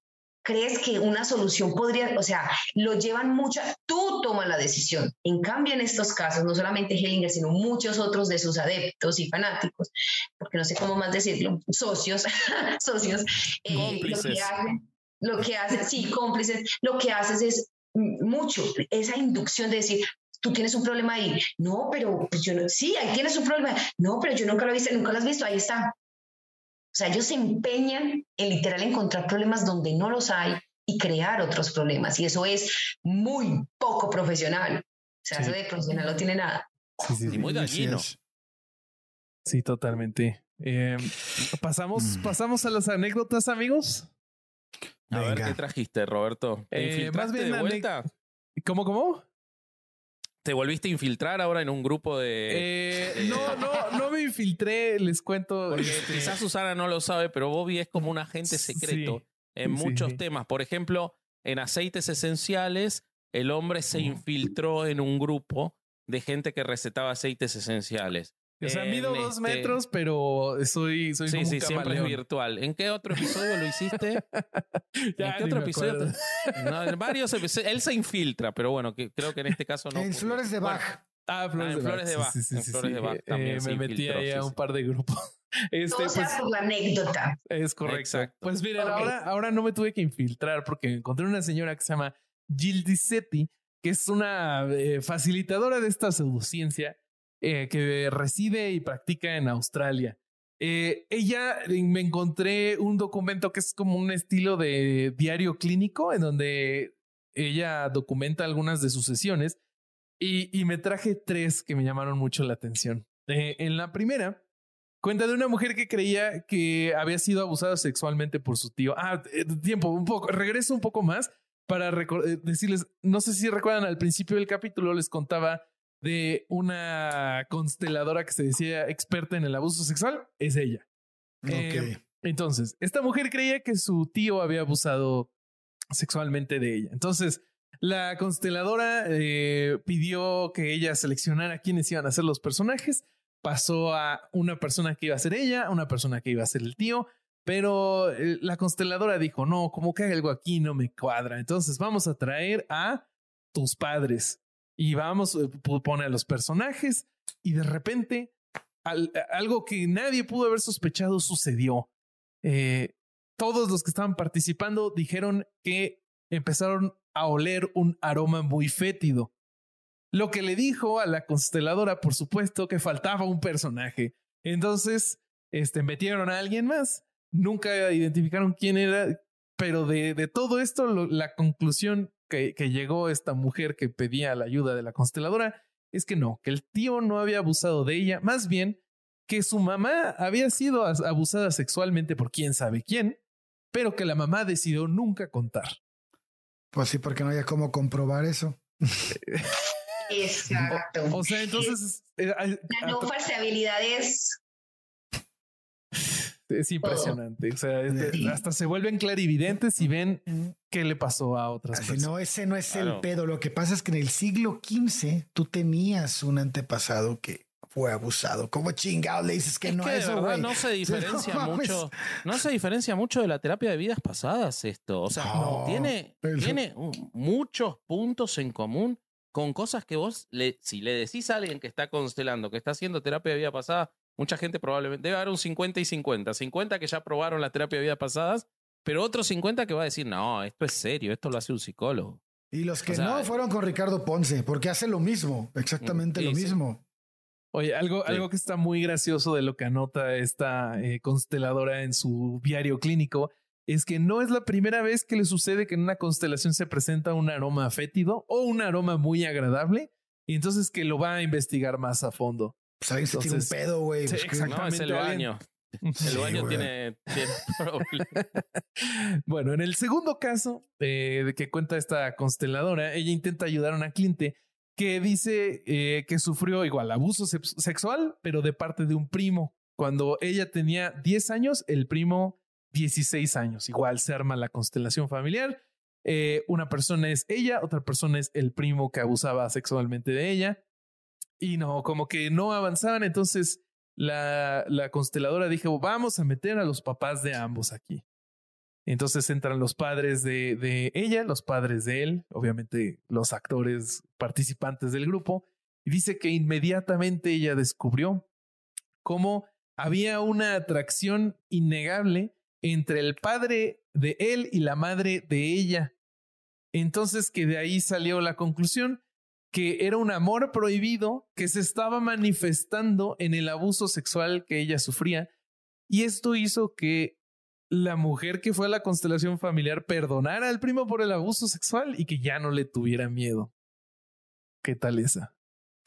crees que una solución podría, o sea, lo llevan mucho, tú tomas la decisión. En cambio, en estos casos, no solamente Hellinger, sino muchos otros de sus adeptos y fanáticos, porque no sé cómo más decirlo, socios, socios, eh, lo que hacen, lo que hacen, sí, cómplices, lo que haces es mucho, esa inducción de decir, tú tienes un problema ahí. No, pero pues yo no, sí, ahí tienes un problema. No, pero yo nunca lo he visto, nunca lo has visto, ahí está. O sea, ellos se empeñan en literal encontrar problemas donde no los hay y crear otros problemas. Y eso es muy poco profesional. O sea, eso de profesional no tiene nada. Sí, sí, y muy dañino. Sí, totalmente. Em, pasamos, mm. pasamos a las anécdotas, amigos. A ver qué trajiste, Roberto. Eh, más bien de vuelta? ¿Cómo, cómo? ¿Te volviste a infiltrar ahora en un grupo de, eh, No, no, no me infiltré, les cuento. Este quizás Susana no lo sabe, pero Bobby es como un agente secreto en muchos temas. Por ejemplo, en aceites esenciales, el hombre se infiltró en un grupo de gente que recetaba aceites esenciales. O sea, mido dos este metros, pero soy, soy sí, sí, siempre es virtual. ¿En qué otro episodio lo hiciste? ¿En qué otro episodio? No, en varios episodios. Él se infiltra, pero bueno, que, creo que en este caso no. En Flores de Bach. ah, Flores, de, Flores de Bach. Sí, en Flores de Bach eh, también. me metí ahí a un par de grupos. Este, Todo sea pues, la anécdota. Es correcto. Pues miren, ahora, ahora no me tuve que infiltrar porque encontré una señora que se llama Jill Dicetti, que es una eh, facilitadora de esta pseudociencia eh, que reside y practica en Australia. Eh, ella me encontré un documento que es como un estilo de diario clínico en donde ella documenta algunas de sus sesiones y, y me traje tres que me llamaron mucho la atención. en la primera, cuenta de una mujer que creía que había sido abusada sexualmente por su tío. Ah, tiempo, un poco, regreso un poco más para decirles, no sé si recuerdan al principio del capítulo, les contaba de una consteladora que se decía experta en el abuso sexual, es ella. Eh, entonces, esta mujer creía que su tío había abusado sexualmente de ella. Entonces, la consteladora eh, pidió que ella seleccionara quiénes iban a ser los personajes. Pasó a una persona que iba a ser ella, una persona que iba a ser el tío, pero eh, la consteladora dijo, no, como que algo aquí no me cuadra. Entonces vamos a traer a tus padres y vamos, eh, poner a los personajes y de repente algo que nadie pudo haber sospechado sucedió. todos los que estaban participando dijeron que empezaron a oler un aroma muy fétido. Lo que le dijo a la consteladora, por supuesto, que faltaba un personaje. Entonces, este, metieron a alguien más. Nunca identificaron quién era, pero de, de todo esto, la conclusión que, que llegó esta mujer que pedía la ayuda de la consteladora es que no, que el tío no había abusado de ella, más bien que su mamá había sido abusada sexualmente por quién sabe quién, pero que la mamá decidió nunca contar. Pues sí, porque no había cómo comprobar eso. Exacto. O, sea, entonces. Eh, la no falseabilidad es. Es impresionante. O sea, hasta se vuelven clarividentes y ven qué le pasó a otras personas. No, ese no es el pedo. Lo que pasa es que en el siglo XV tú tenías un antepasado que fue abusado. ¿Cómo chingado le dices que no que eso? No se diferencia mucho. No se diferencia mucho de la terapia de vidas pasadas esto. O sea, tiene, tiene muchos puntos en común con cosas que vos, le, si le decís a alguien que está constelando, que está haciendo terapia de vida pasada, mucha gente probablemente, debe haber un 50 y 50. 50 que ya probaron la terapia de vidas pasadas, pero otros 50 que va a decir, no, esto es serio, esto lo hace un psicólogo. Y los que no fueron con Ricardo Ponce, porque hace lo mismo, exactamente lo mismo. Oye, algo, algo que está muy gracioso de lo que anota esta eh, consteladora en su diario clínico es que no es la primera vez que le sucede que en una constelación se presenta un aroma fétido o un aroma muy agradable y entonces que lo va a investigar más a fondo. Pues ahí se tiene un pedo, güey. Pues exactamente. es el baño. El baño tiene, tiene problemas. bueno, en el segundo caso eh, de que cuenta esta consteladora, ella intenta ayudar a una cliente que dice eh, que sufrió igual abuso sexual, pero de parte de un primo. Cuando ella tenía 10 años, el primo 16 años. Igual se arma la constelación familiar. Eh, una persona es ella, otra persona es el primo que abusaba sexualmente de ella. Y no, como que no avanzaban. Entonces la, la consteladora dijo, vamos a meter a los papás de ambos aquí. Entonces entran los padres de, de, ella, los padres de él, obviamente los actores participantes del grupo, y dice que inmediatamente ella descubrió cómo había una atracción innegable entre el padre de él y la madre de ella. Entonces que de ahí salió la conclusión que era un amor prohibido que se estaba manifestando en el abuso sexual que ella sufría. Y esto hizo que la mujer que fue a la constelación familiar perdonara al primo por el abuso sexual y que ya no le tuviera miedo. ¿Qué tal esa?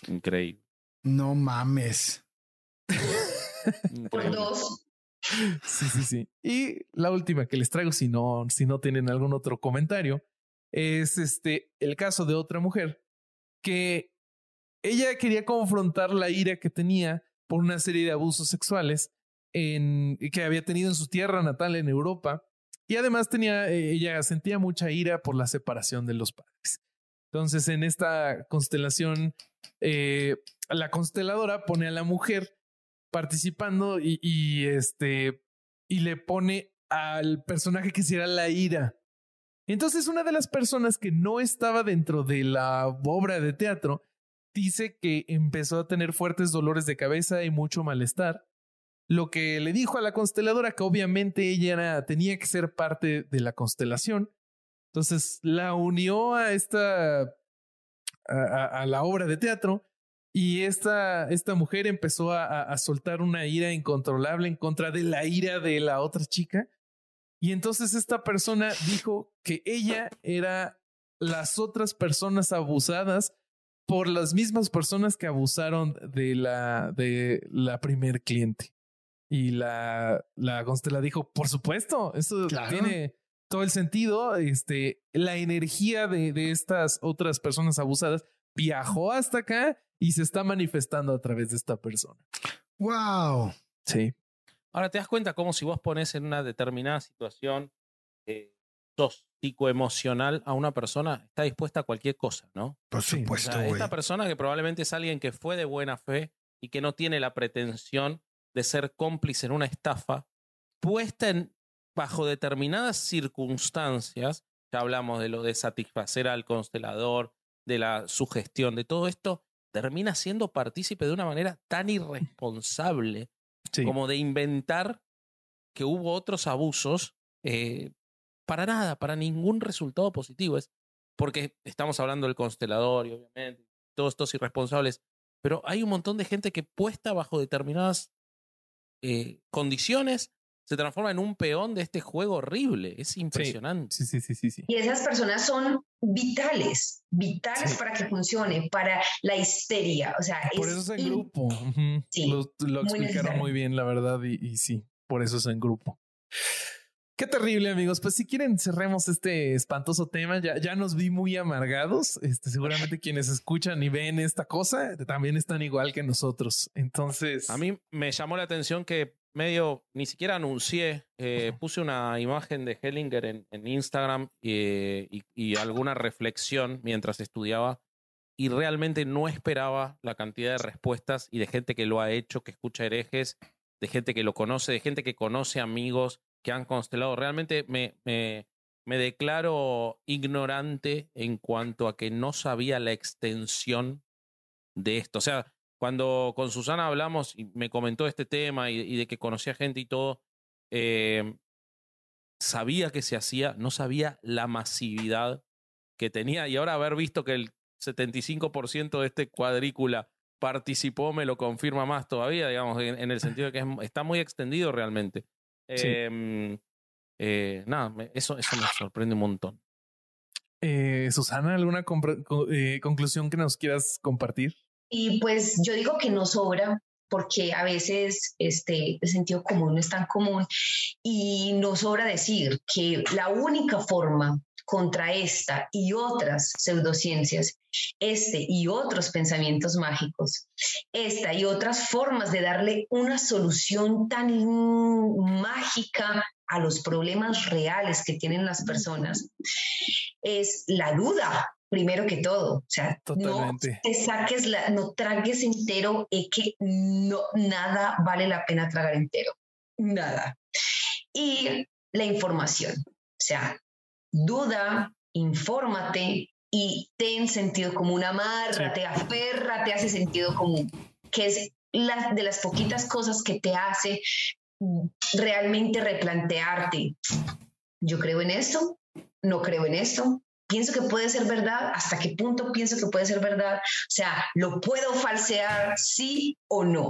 Increíble. No mames. por dos. Sí, sí, sí. Y la última que les traigo, si no, si no tienen algún otro comentario, es este el caso de otra mujer que ella quería confrontar la ira que tenía por una serie de abusos sexuales en, que había tenido en su tierra natal en Europa. Y además tenía, eh, ella sentía mucha ira por la separación de los padres. Entonces, en esta constelación, eh, la consteladora pone a la mujer participando y, este y le pone al personaje que será la ira. Entonces, una de las personas que no estaba dentro de la obra de teatro dice que empezó a tener fuertes dolores de cabeza y mucho malestar lo que le dijo a la consteladora que obviamente ella tenía que ser parte de la constelación. Entonces la unió a esta, a, la obra de teatro y esta, esta mujer empezó a, a, soltar una ira incontrolable en contra de la ira de la otra chica. Y entonces esta persona dijo que ella era las otras personas abusadas por las mismas personas que abusaron de la, de la primer cliente. Y la, la Constela dijo, por supuesto, eso tiene todo el sentido. Este, la energía de, de estas otras personas abusadas viajó hasta acá y se está manifestando a través de esta persona. Wow. Sí. Ahora te das cuenta como si vos pones en una determinada situación eh, psicoemocional a una persona, está dispuesta a cualquier cosa, ¿no? Por supuesto, Esta persona que probablemente es alguien que fue de buena fe y que no tiene la pretensión de ser cómplice en una estafa, puesta en, bajo determinadas circunstancias, ya hablamos de lo de satisfacer al constelador, de la sugestión, de todo esto, termina siendo partícipe de una manera tan irresponsable como de inventar que hubo otros abusos eh, para nada, para ningún resultado positivo. Es porque estamos hablando del constelador y obviamente todos estos irresponsables, pero hay un montón de gente que puesta bajo determinadas eh, condiciones se transforma en un peón de este juego horrible. Es impresionante. Sí, sí, sí, sí. sí. Y esas personas son vitales, vitales para que funcione, para la histeria. O sea, por eso es en grupo. lo, explicaron muy, bien, la verdad, y, y sí, por eso es en grupo. Qué terrible, amigos. Pues si quieren, cerremos este espantoso tema. Ya, ya nos vi muy amargados. Este, seguramente quienes escuchan y ven esta cosa también están igual que nosotros. Entonces, a mí me llamó la atención que medio ni siquiera anuncié, eh, puse una imagen de Hellinger en, Instagram y, y, alguna reflexión mientras estudiaba y realmente no esperaba la cantidad de respuestas y de gente que lo ha hecho, que escucha herejes, de gente que lo conoce, de gente que conoce amigos que han constelado. Realmente me, me, me declaro ignorante en cuanto a que no sabía la extensión de esto. O sea, cuando con Susana hablamos y me comentó este tema y, de que conocía gente y todo, eh, sabía que se hacía, no sabía la masividad que tenía y ahora haber visto que el 75% de este cuadrícula participó me lo confirma más todavía, digamos, en, el sentido de que está muy extendido realmente. Em, eh, nada, eso, eso me sorprende un montón. Eh, Susana, ¿alguna conclusión que nos quieras compartir? Y pues yo digo que no sobra porque a veces este, el sentido común no es tan común y no sobra decir que la única forma contra esta y otras pseudociencias, este y otros pensamientos mágicos, esta y otras formas de darle una solución tan mágica a los problemas reales que tienen las personas, es la duda, primero que todo. O sea, no te saques la, no tragues entero, es que no, nada vale la pena tragar entero. Nada. Y la información. O sea, duda, infórmate y ten sentido común, amárrate, aférrate, hace sentido común, que es la, de las poquitas cosas que te hace realmente replantearte. Yo creo en esto, no creo en esto, pienso que puede ser verdad, hasta qué punto pienso que puede ser verdad, o sea, lo puedo falsear, sí o no.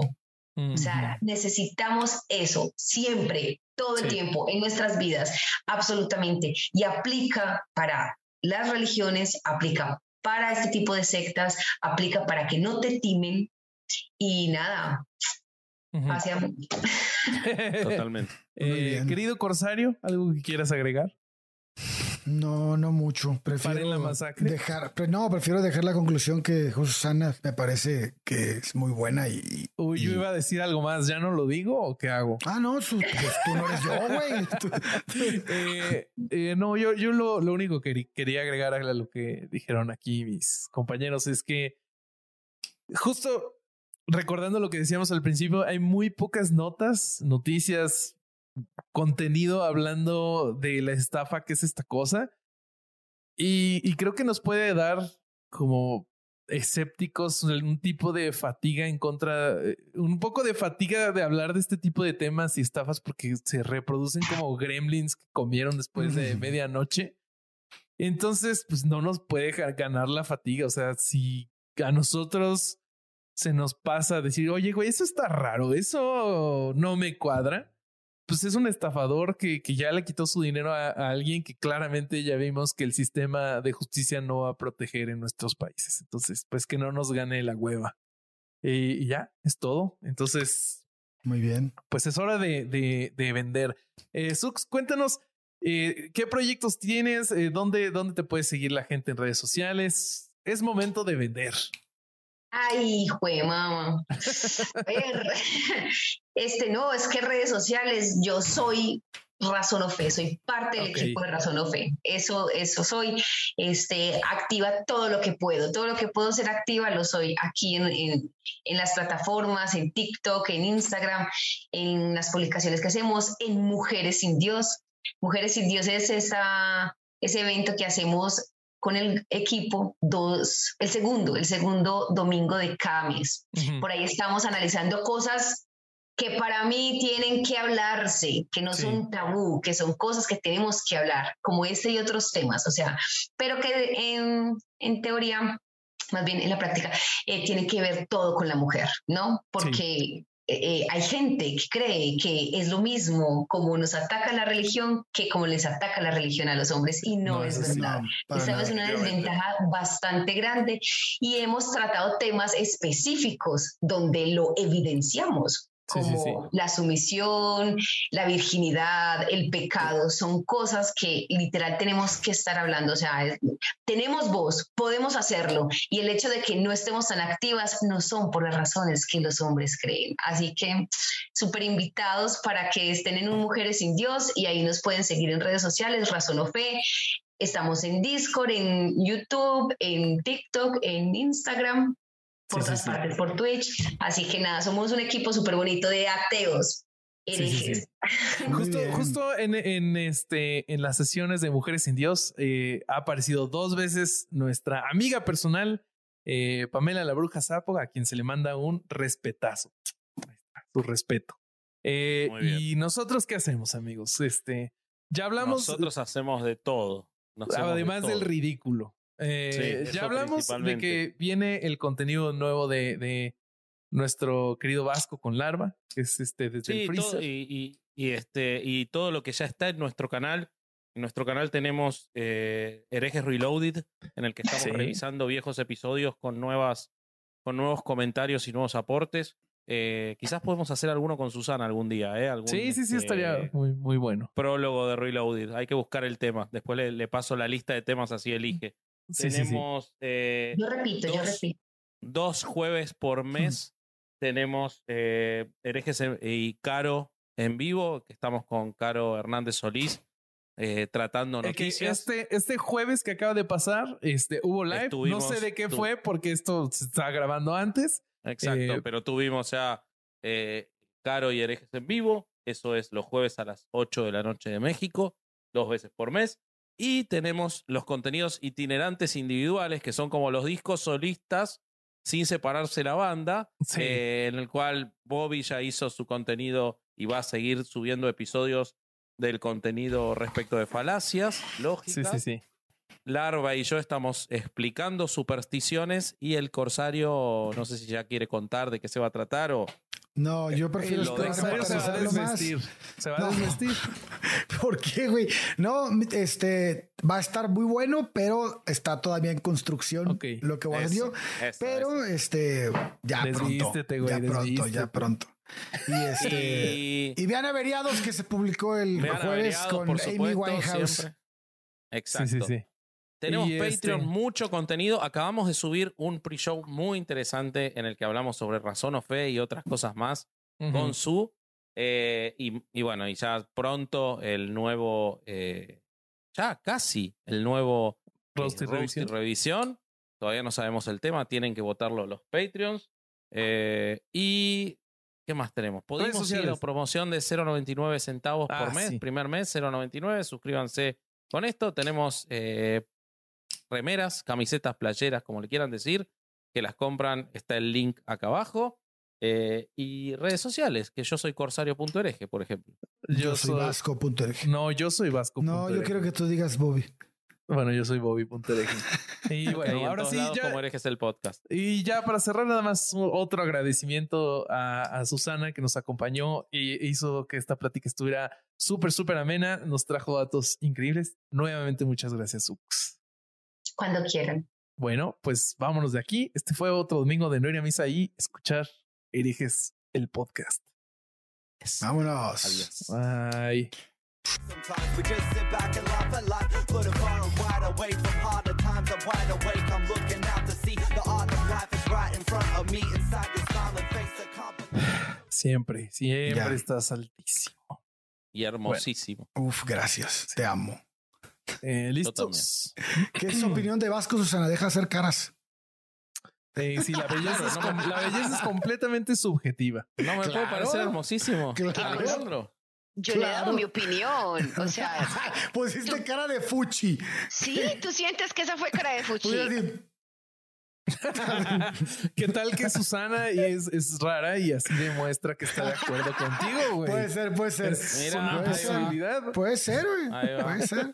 O sea, necesitamos eso siempre, todo el tiempo, en nuestras vidas, absolutamente. Y aplica para las religiones, aplica para este tipo de sectas, aplica para que no te timen. Y nada, hacia... Totalmente. Eh, querido Corsario, ¿algo que quieras agregar? No, no mucho. Prefiero la masacre. dejar, no, prefiero dejar la conclusión que Susana. Me parece que es muy buena y. Uy, yo iba a decir algo más. ¿Ya no lo digo o qué hago? Ah, no, pues tú no eres yo, güey. Eh, eh, no, yo, yo lo, lo único que quería agregar a lo que dijeron aquí mis compañeros es que justo recordando lo que decíamos al principio, hay muy pocas notas, noticias, contenido hablando de la estafa que es esta cosa. Y, creo que nos puede dar como escépticos un tipo de fatiga en contra, eh, un poco de fatiga de hablar de este tipo de temas y estafas porque se reproducen como gremlins que comieron después de medianoche. Entonces, pues no nos puede ganar la fatiga. O sea, si a nosotros se nos pasa decir, oye, güey, eso está raro, eso no me cuadra pues es un estafador que, que ya le quitó su dinero a, alguien que claramente ya vimos que el sistema de justicia no va a proteger en nuestros países. Entonces, pues que no nos gane la hueva. y ya, es todo. Entonces, muy bien. Pues es hora de, de, de vender. Eh, Sux, cuéntanos eh, qué proyectos tienes, eh, dónde, dónde te puede seguir la gente en redes sociales. Es momento de vender. Ay, hijo de mamá. A ver, este no, es que redes sociales, yo soy Razón o Fe, soy parte del equipo de Razón o Fe. Eso, eso soy. Este, activa todo lo que puedo. Todo lo que puedo ser activa lo soy aquí en, en, en, las plataformas, en TikTok, en Instagram, en las publicaciones que hacemos, en Mujeres sin Dios. Mujeres sin Dios es esa, ese evento que hacemos con el equipo dos, el segundo, el segundo domingo de cada mes. Por ahí estamos analizando cosas que para mí tienen que hablarse, que no son tabú, que son cosas que tenemos que hablar, como este y otros temas, o sea, pero que en, en teoría, más bien en la práctica, eh, tiene que ver todo con la mujer, ¿no? Porque eh, hay gente que cree que es lo mismo como nos ataca la religión que como les ataca la religión a los hombres y no, es verdad. Esta es una desventaja bastante grande y hemos tratado temas específicos donde lo evidenciamos como la sumisión, la virginidad, el pecado, son cosas que literal tenemos que estar hablando. O sea, tenemos voz, podemos hacerlo. Y el hecho de que no estemos tan activas no son por las razones que los hombres creen. Así que súper invitados para que estén en un Mujeres sin Dios y ahí nos pueden seguir en redes sociales, Razón o Fe. Estamos en Discord, en YouTube, en TikTok, en Instagram por otras partes, por Twitch. Así que nada, somos un equipo súper bonito de ateos. justo, justo en, en, este, en las sesiones de Mujeres sin Dios eh, ha aparecido dos veces nuestra amiga personal, eh, Pamela la Bruja Sapo, a quien se le manda un respetazo. su respeto. Eh, y nosotros, ¿qué hacemos, amigos? Este, ya hablamos. Nosotros hacemos de todo. además del ridículo. Eh, ya hablamos de que viene el contenido nuevo de, de, nuestro querido Vasco con Larva, que es este desde el freezer. y, y, este, y todo lo que ya está en nuestro canal. En nuestro canal tenemos eh, Herejes Reloaded, en el que estamos revisando viejos episodios con nuevas, con nuevos comentarios y nuevos aportes. Eh, quizás podemos hacer alguno con Susana algún día, ¿eh? Algún, sí, sí, sí, estaría este, muy, muy bueno. Prólogo de Reloaded. Hay que buscar el tema. Después le, le paso la lista de temas, así elige. Tenemos. Eh, yo repito, dos, yo repito. Dos jueves por mes tenemos eh, Herejes y Caro en vivo, que estamos con Caro Hernández Solís. Eh, tratando noticias. Este, este jueves que acaba de pasar, este, hubo live. no sé de qué fue porque esto se está grabando antes. Exacto, eh, pero tuvimos ya eh, Caro y Herejes en vivo. Eso es los jueves a las 8 de la noche de México, dos veces por mes. Y tenemos los contenidos itinerantes individuales, que son como los discos solistas sin separarse la banda, eh, en el cual Bobby ya hizo su contenido y va a seguir subiendo episodios del contenido respecto de falacias, lógicas. Sí, sí, sí. Larva y yo estamos explicando supersticiones y el corsario, no sé si ya quiere contar de qué se va a tratar o no, yo prefiero esperar se va a desvestir. Se va a desvestir. ¿Por qué, güey? No, este va a estar muy bueno, pero está todavía en construcción lo que voy a decir. Pero este ya pronto. ya pronto, ya pronto. Y este y, vean averiados que se publicó el jueves con Amy Winehouse. Exacto. Sí, sí, sí. Tenemos Patreon, este mucho contenido. Acabamos de subir un pre-show muy interesante en el que hablamos sobre razón o fe y otras cosas más con su. Eh, y, bueno, y ya pronto el nuevo, eh, ya casi el nuevo Roast, y, revisión. Todavía no sabemos el tema, tienen que votarlo los Patreons. Eh, y ¿Qué más tenemos? Podemos ir a promoción de 0.99 centavos por ah, mes. Primer mes, 0.99. Suscríbanse con esto. Tenemos remeras, camisetas, playeras, como le quieran decir, que las compran, está el link acá abajo. Eh, y redes sociales, que yo soy corsario.ereje, por ejemplo. Yo, soy vasco.ereje. No, yo soy vasco. No, yo quiero que tú digas Bobby. Bueno, yo soy Bobby.ereje. Y bueno, ahora sí, ya, como herejes el podcast. Y ya para cerrar, nada más otro agradecimiento a, a Susana que nos acompañó y hizo que esta plática estuviera súper, súper amena. Nos trajo datos increíbles. Nuevamente, muchas gracias, Sux cuando quieran. Bueno, pues vámonos de aquí. Este fue otro domingo de no ir a misa y escuchar Eriges el podcast. Vámonos. Adiós. Bye. Sometimes we just sit back and laugh at life, far and wide away from harder times. I'm wide awake, I'm looking out to see the art of life Siempre, siempre estás altísimo. Y hermosísimo. Uf, gracias. Te amo. Eh, ¿Listos? ¿Qué es su opinión de Vasco, Susana? Deja hacer caras. Eh, sí, la belleza, es, la belleza es completamente subjetiva. No me puede parecer hermosísimo. Alejandro. Yo le he dado mi opinión. O sea. Pusiste cara de fuchi. Sí, tú sientes que esa fue cara de fuchi. ¿Qué tal que Susana es, es, rara y así demuestra que está de acuerdo contigo, güey? Puede ser, puede ser. Es una posibilidad. Puede ser, güey. Puede ser.